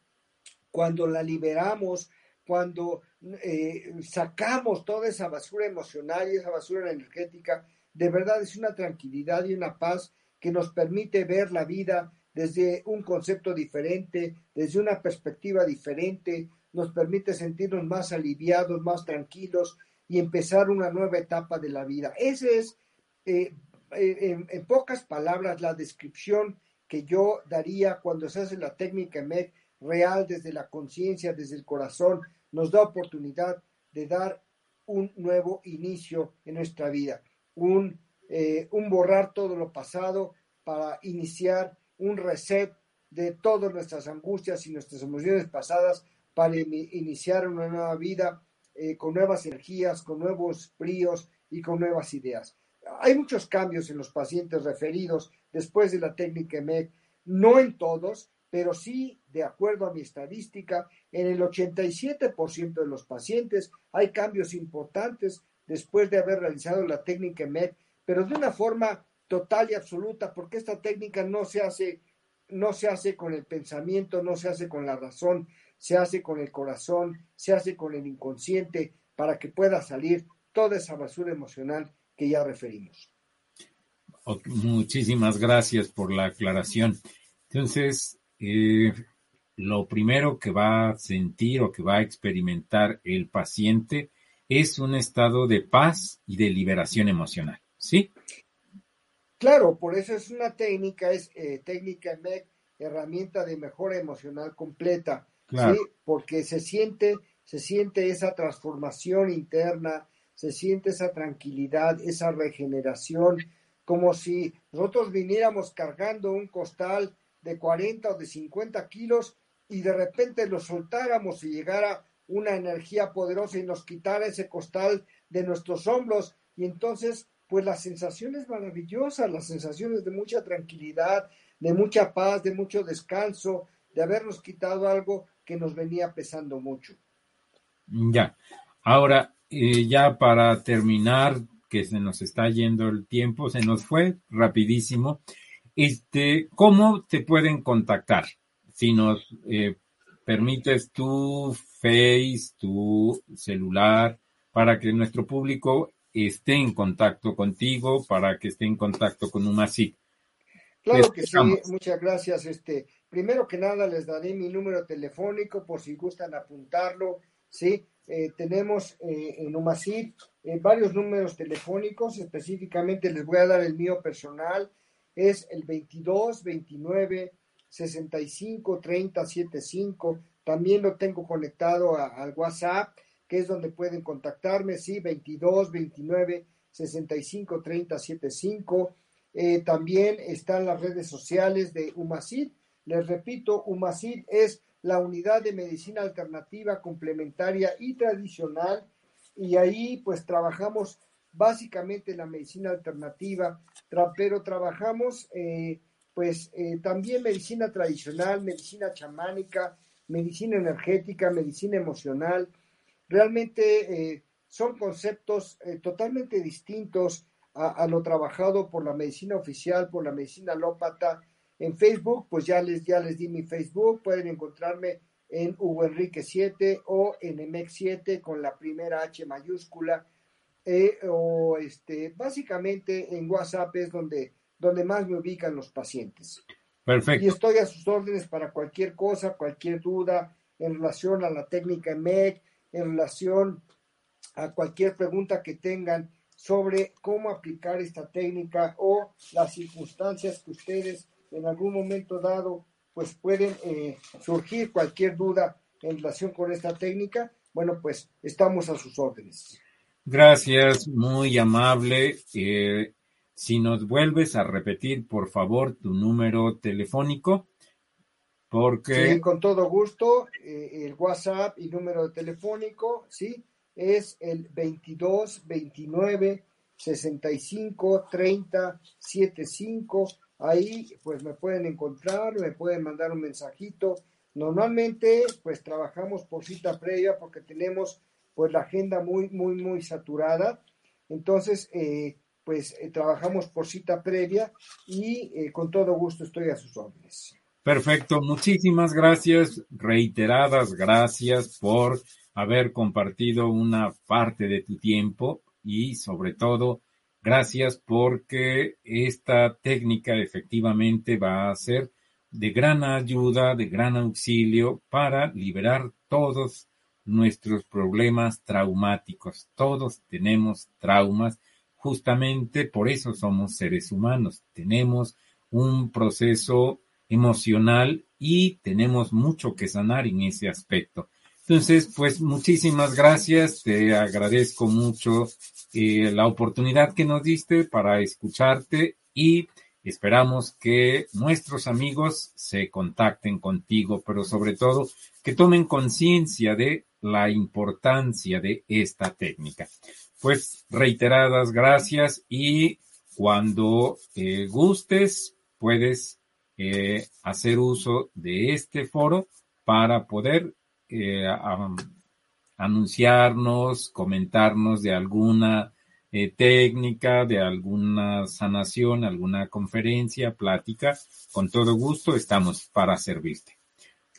Speaker 2: cuando la liberamos, cuando eh, sacamos toda esa basura emocional y esa basura energética, de verdad es una tranquilidad y una paz que nos permite ver la vida desde un concepto diferente, desde una perspectiva diferente, nos permite sentirnos más aliviados, más tranquilos y empezar una nueva etapa de la vida. Esa es, eh, en, pocas palabras, la descripción que yo daría cuando se hace la técnica MEC real desde la conciencia, desde el corazón, nos da oportunidad de dar un nuevo inicio en nuestra vida, un, eh, un borrar todo lo pasado para iniciar un reset de todas nuestras angustias y nuestras emociones pasadas para iniciar una nueva vida eh, con nuevas energías, con nuevos bríos y con nuevas ideas. Hay muchos cambios en los pacientes referidos después de la técnica MEC, no en todos, pero sí, de acuerdo a mi estadística, en el 87% de los pacientes hay cambios importantes después de haber realizado la técnica MEC, pero de una forma total y absoluta, porque esta técnica no se hace no se hace con el pensamiento, no se hace con la razón, se hace con el corazón, se hace con el inconsciente para que pueda salir toda esa basura emocional que ya referimos.
Speaker 1: muchísimas gracias por la aclaración. Entonces, eh, lo primero que va a sentir o que va a experimentar el paciente es un estado de paz y de liberación emocional, ¿sí?
Speaker 2: Claro, por eso es una técnica, es eh, técnica MEC, herramienta de mejora emocional completa. ¿sí? Porque se siente, se siente esa transformación interna, se siente esa tranquilidad, esa regeneración, como si nosotros viniéramos cargando un costal de 40 o de 50 kilos y de repente lo soltáramos y llegara una energía poderosa y nos quitara ese costal de nuestros hombros y entonces pues la sensación es maravillosa, las sensaciones de mucha tranquilidad, de mucha paz, de mucho descanso, de habernos quitado algo que nos venía pesando mucho.
Speaker 1: Ya. Ahora, eh, ya para terminar, que se nos está yendo el tiempo, se nos fue rapidísimo. Este, ¿cómo te pueden contactar? Si nos eh, permites tu Face, tu celular, para que nuestro público esté en contacto contigo, para que esté en contacto con UMASIC.
Speaker 2: Claro que sí, muchas gracias. Este, primero que nada les daré mi número telefónico por si gustan apuntarlo, ¿sí? Eh, tenemos eh, en UMACID eh, varios números telefónicos, específicamente les voy a dar el mío personal, es el 22 29 65 30 75, también lo tengo conectado al WhatsApp, que es donde pueden contactarme, sí, 22 29 65 30 75 eh, también están las redes sociales de UMACID. Les repito, UMACID es la unidad de medicina alternativa, complementaria y tradicional. Y ahí pues trabajamos básicamente la medicina alternativa, pero trabajamos eh, pues eh, también medicina tradicional, medicina chamánica, medicina energética, medicina emocional. Realmente son conceptos totalmente distintos a, lo trabajado por la medicina oficial, por la medicina alópata. En Facebook, pues ya les, ya les di mi Facebook, pueden encontrarme en Hugo Enrique 7 o en MEX 7 con la primera H mayúscula. Eh, o este, básicamente en WhatsApp es donde, donde más me ubican los pacientes.
Speaker 1: Perfecto.
Speaker 2: Y estoy a sus órdenes para cualquier cosa, cualquier duda en relación a la técnica MEC, en relación a cualquier pregunta que tengan sobre cómo aplicar esta técnica o las circunstancias que ustedes en algún momento dado pues pueden eh, surgir cualquier duda en relación con esta técnica, bueno, pues estamos a sus órdenes.
Speaker 1: Gracias, muy amable. Eh, si nos vuelves a repetir, por favor, tu número telefónico, porque...
Speaker 2: Sí, con todo gusto, eh, el WhatsApp y número telefónico, ¿sí? es el 22 29 65 30 75. Ahí pues me pueden encontrar, me pueden mandar un mensajito. Normalmente pues trabajamos por cita previa porque tenemos pues la agenda muy, muy, muy saturada. Entonces, eh, pues eh, trabajamos por cita previa y eh, con todo gusto estoy a sus órdenes.
Speaker 1: Perfecto, muchísimas gracias, reiteradas gracias por haber compartido una parte de tu tiempo y sobre todo gracias porque esta técnica efectivamente va a ser de gran ayuda, de gran auxilio para liberar todos nuestros problemas traumáticos. Todos tenemos traumas, justamente por eso somos seres humanos. Tenemos un proceso emocional y tenemos mucho que sanar en ese aspecto. Entonces, pues muchísimas gracias, te agradezco mucho eh, la oportunidad que nos diste para escucharte y esperamos que nuestros amigos se contacten contigo, pero sobre todo que tomen conciencia de la importancia de esta técnica. Pues reiteradas gracias y cuando eh, gustes puedes eh, hacer uso de este foro para poder eh, anunciarnos, comentarnos de alguna eh, técnica, de alguna sanación, alguna conferencia, plática. Con todo gusto estamos para servirte.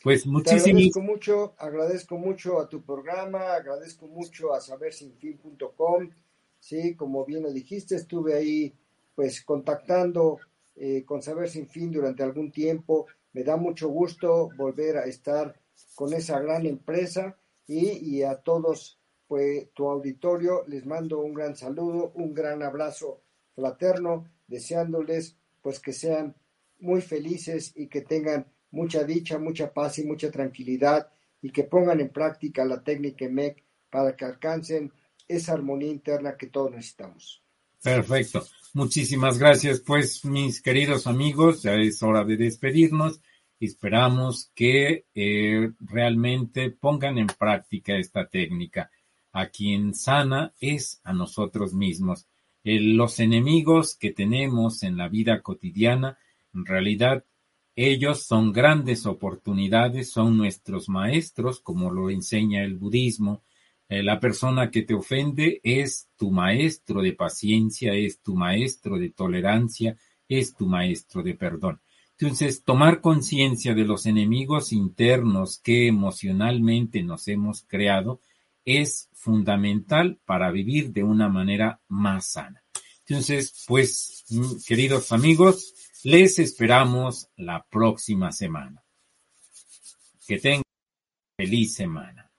Speaker 1: Pues muchísimas.
Speaker 2: agradezco mucho, agradezco mucho a tu programa, agradezco mucho a sabersinfin.com. Sí, como bien lo dijiste, estuve ahí pues contactando eh, con Saber Sin Fin durante algún tiempo. Me da mucho gusto volver a estar con esa gran empresa y, a todos pues, tu auditorio les mando un gran saludo, un gran abrazo fraterno, deseándoles pues que sean muy felices y que tengan mucha dicha, mucha paz y mucha tranquilidad y que pongan en práctica la técnica MEC para que alcancen esa armonía interna que todos necesitamos.
Speaker 1: Perfecto. Muchísimas gracias, pues, mis queridos amigos. Ya es hora de despedirnos. Esperamos que eh, realmente pongan en práctica esta técnica. A quien sana es a nosotros mismos. los enemigos que tenemos en la vida cotidiana, en realidad, ellos son grandes oportunidades, son nuestros maestros, como lo enseña el budismo. Eh, la persona que te ofende es tu maestro de paciencia, es tu maestro de tolerancia, es tu maestro de perdón. Entonces, tomar conciencia de los enemigos internos que emocionalmente nos hemos creado es fundamental para vivir de una manera más sana. Entonces, pues, queridos amigos, les esperamos la próxima semana. Que tengan feliz semana.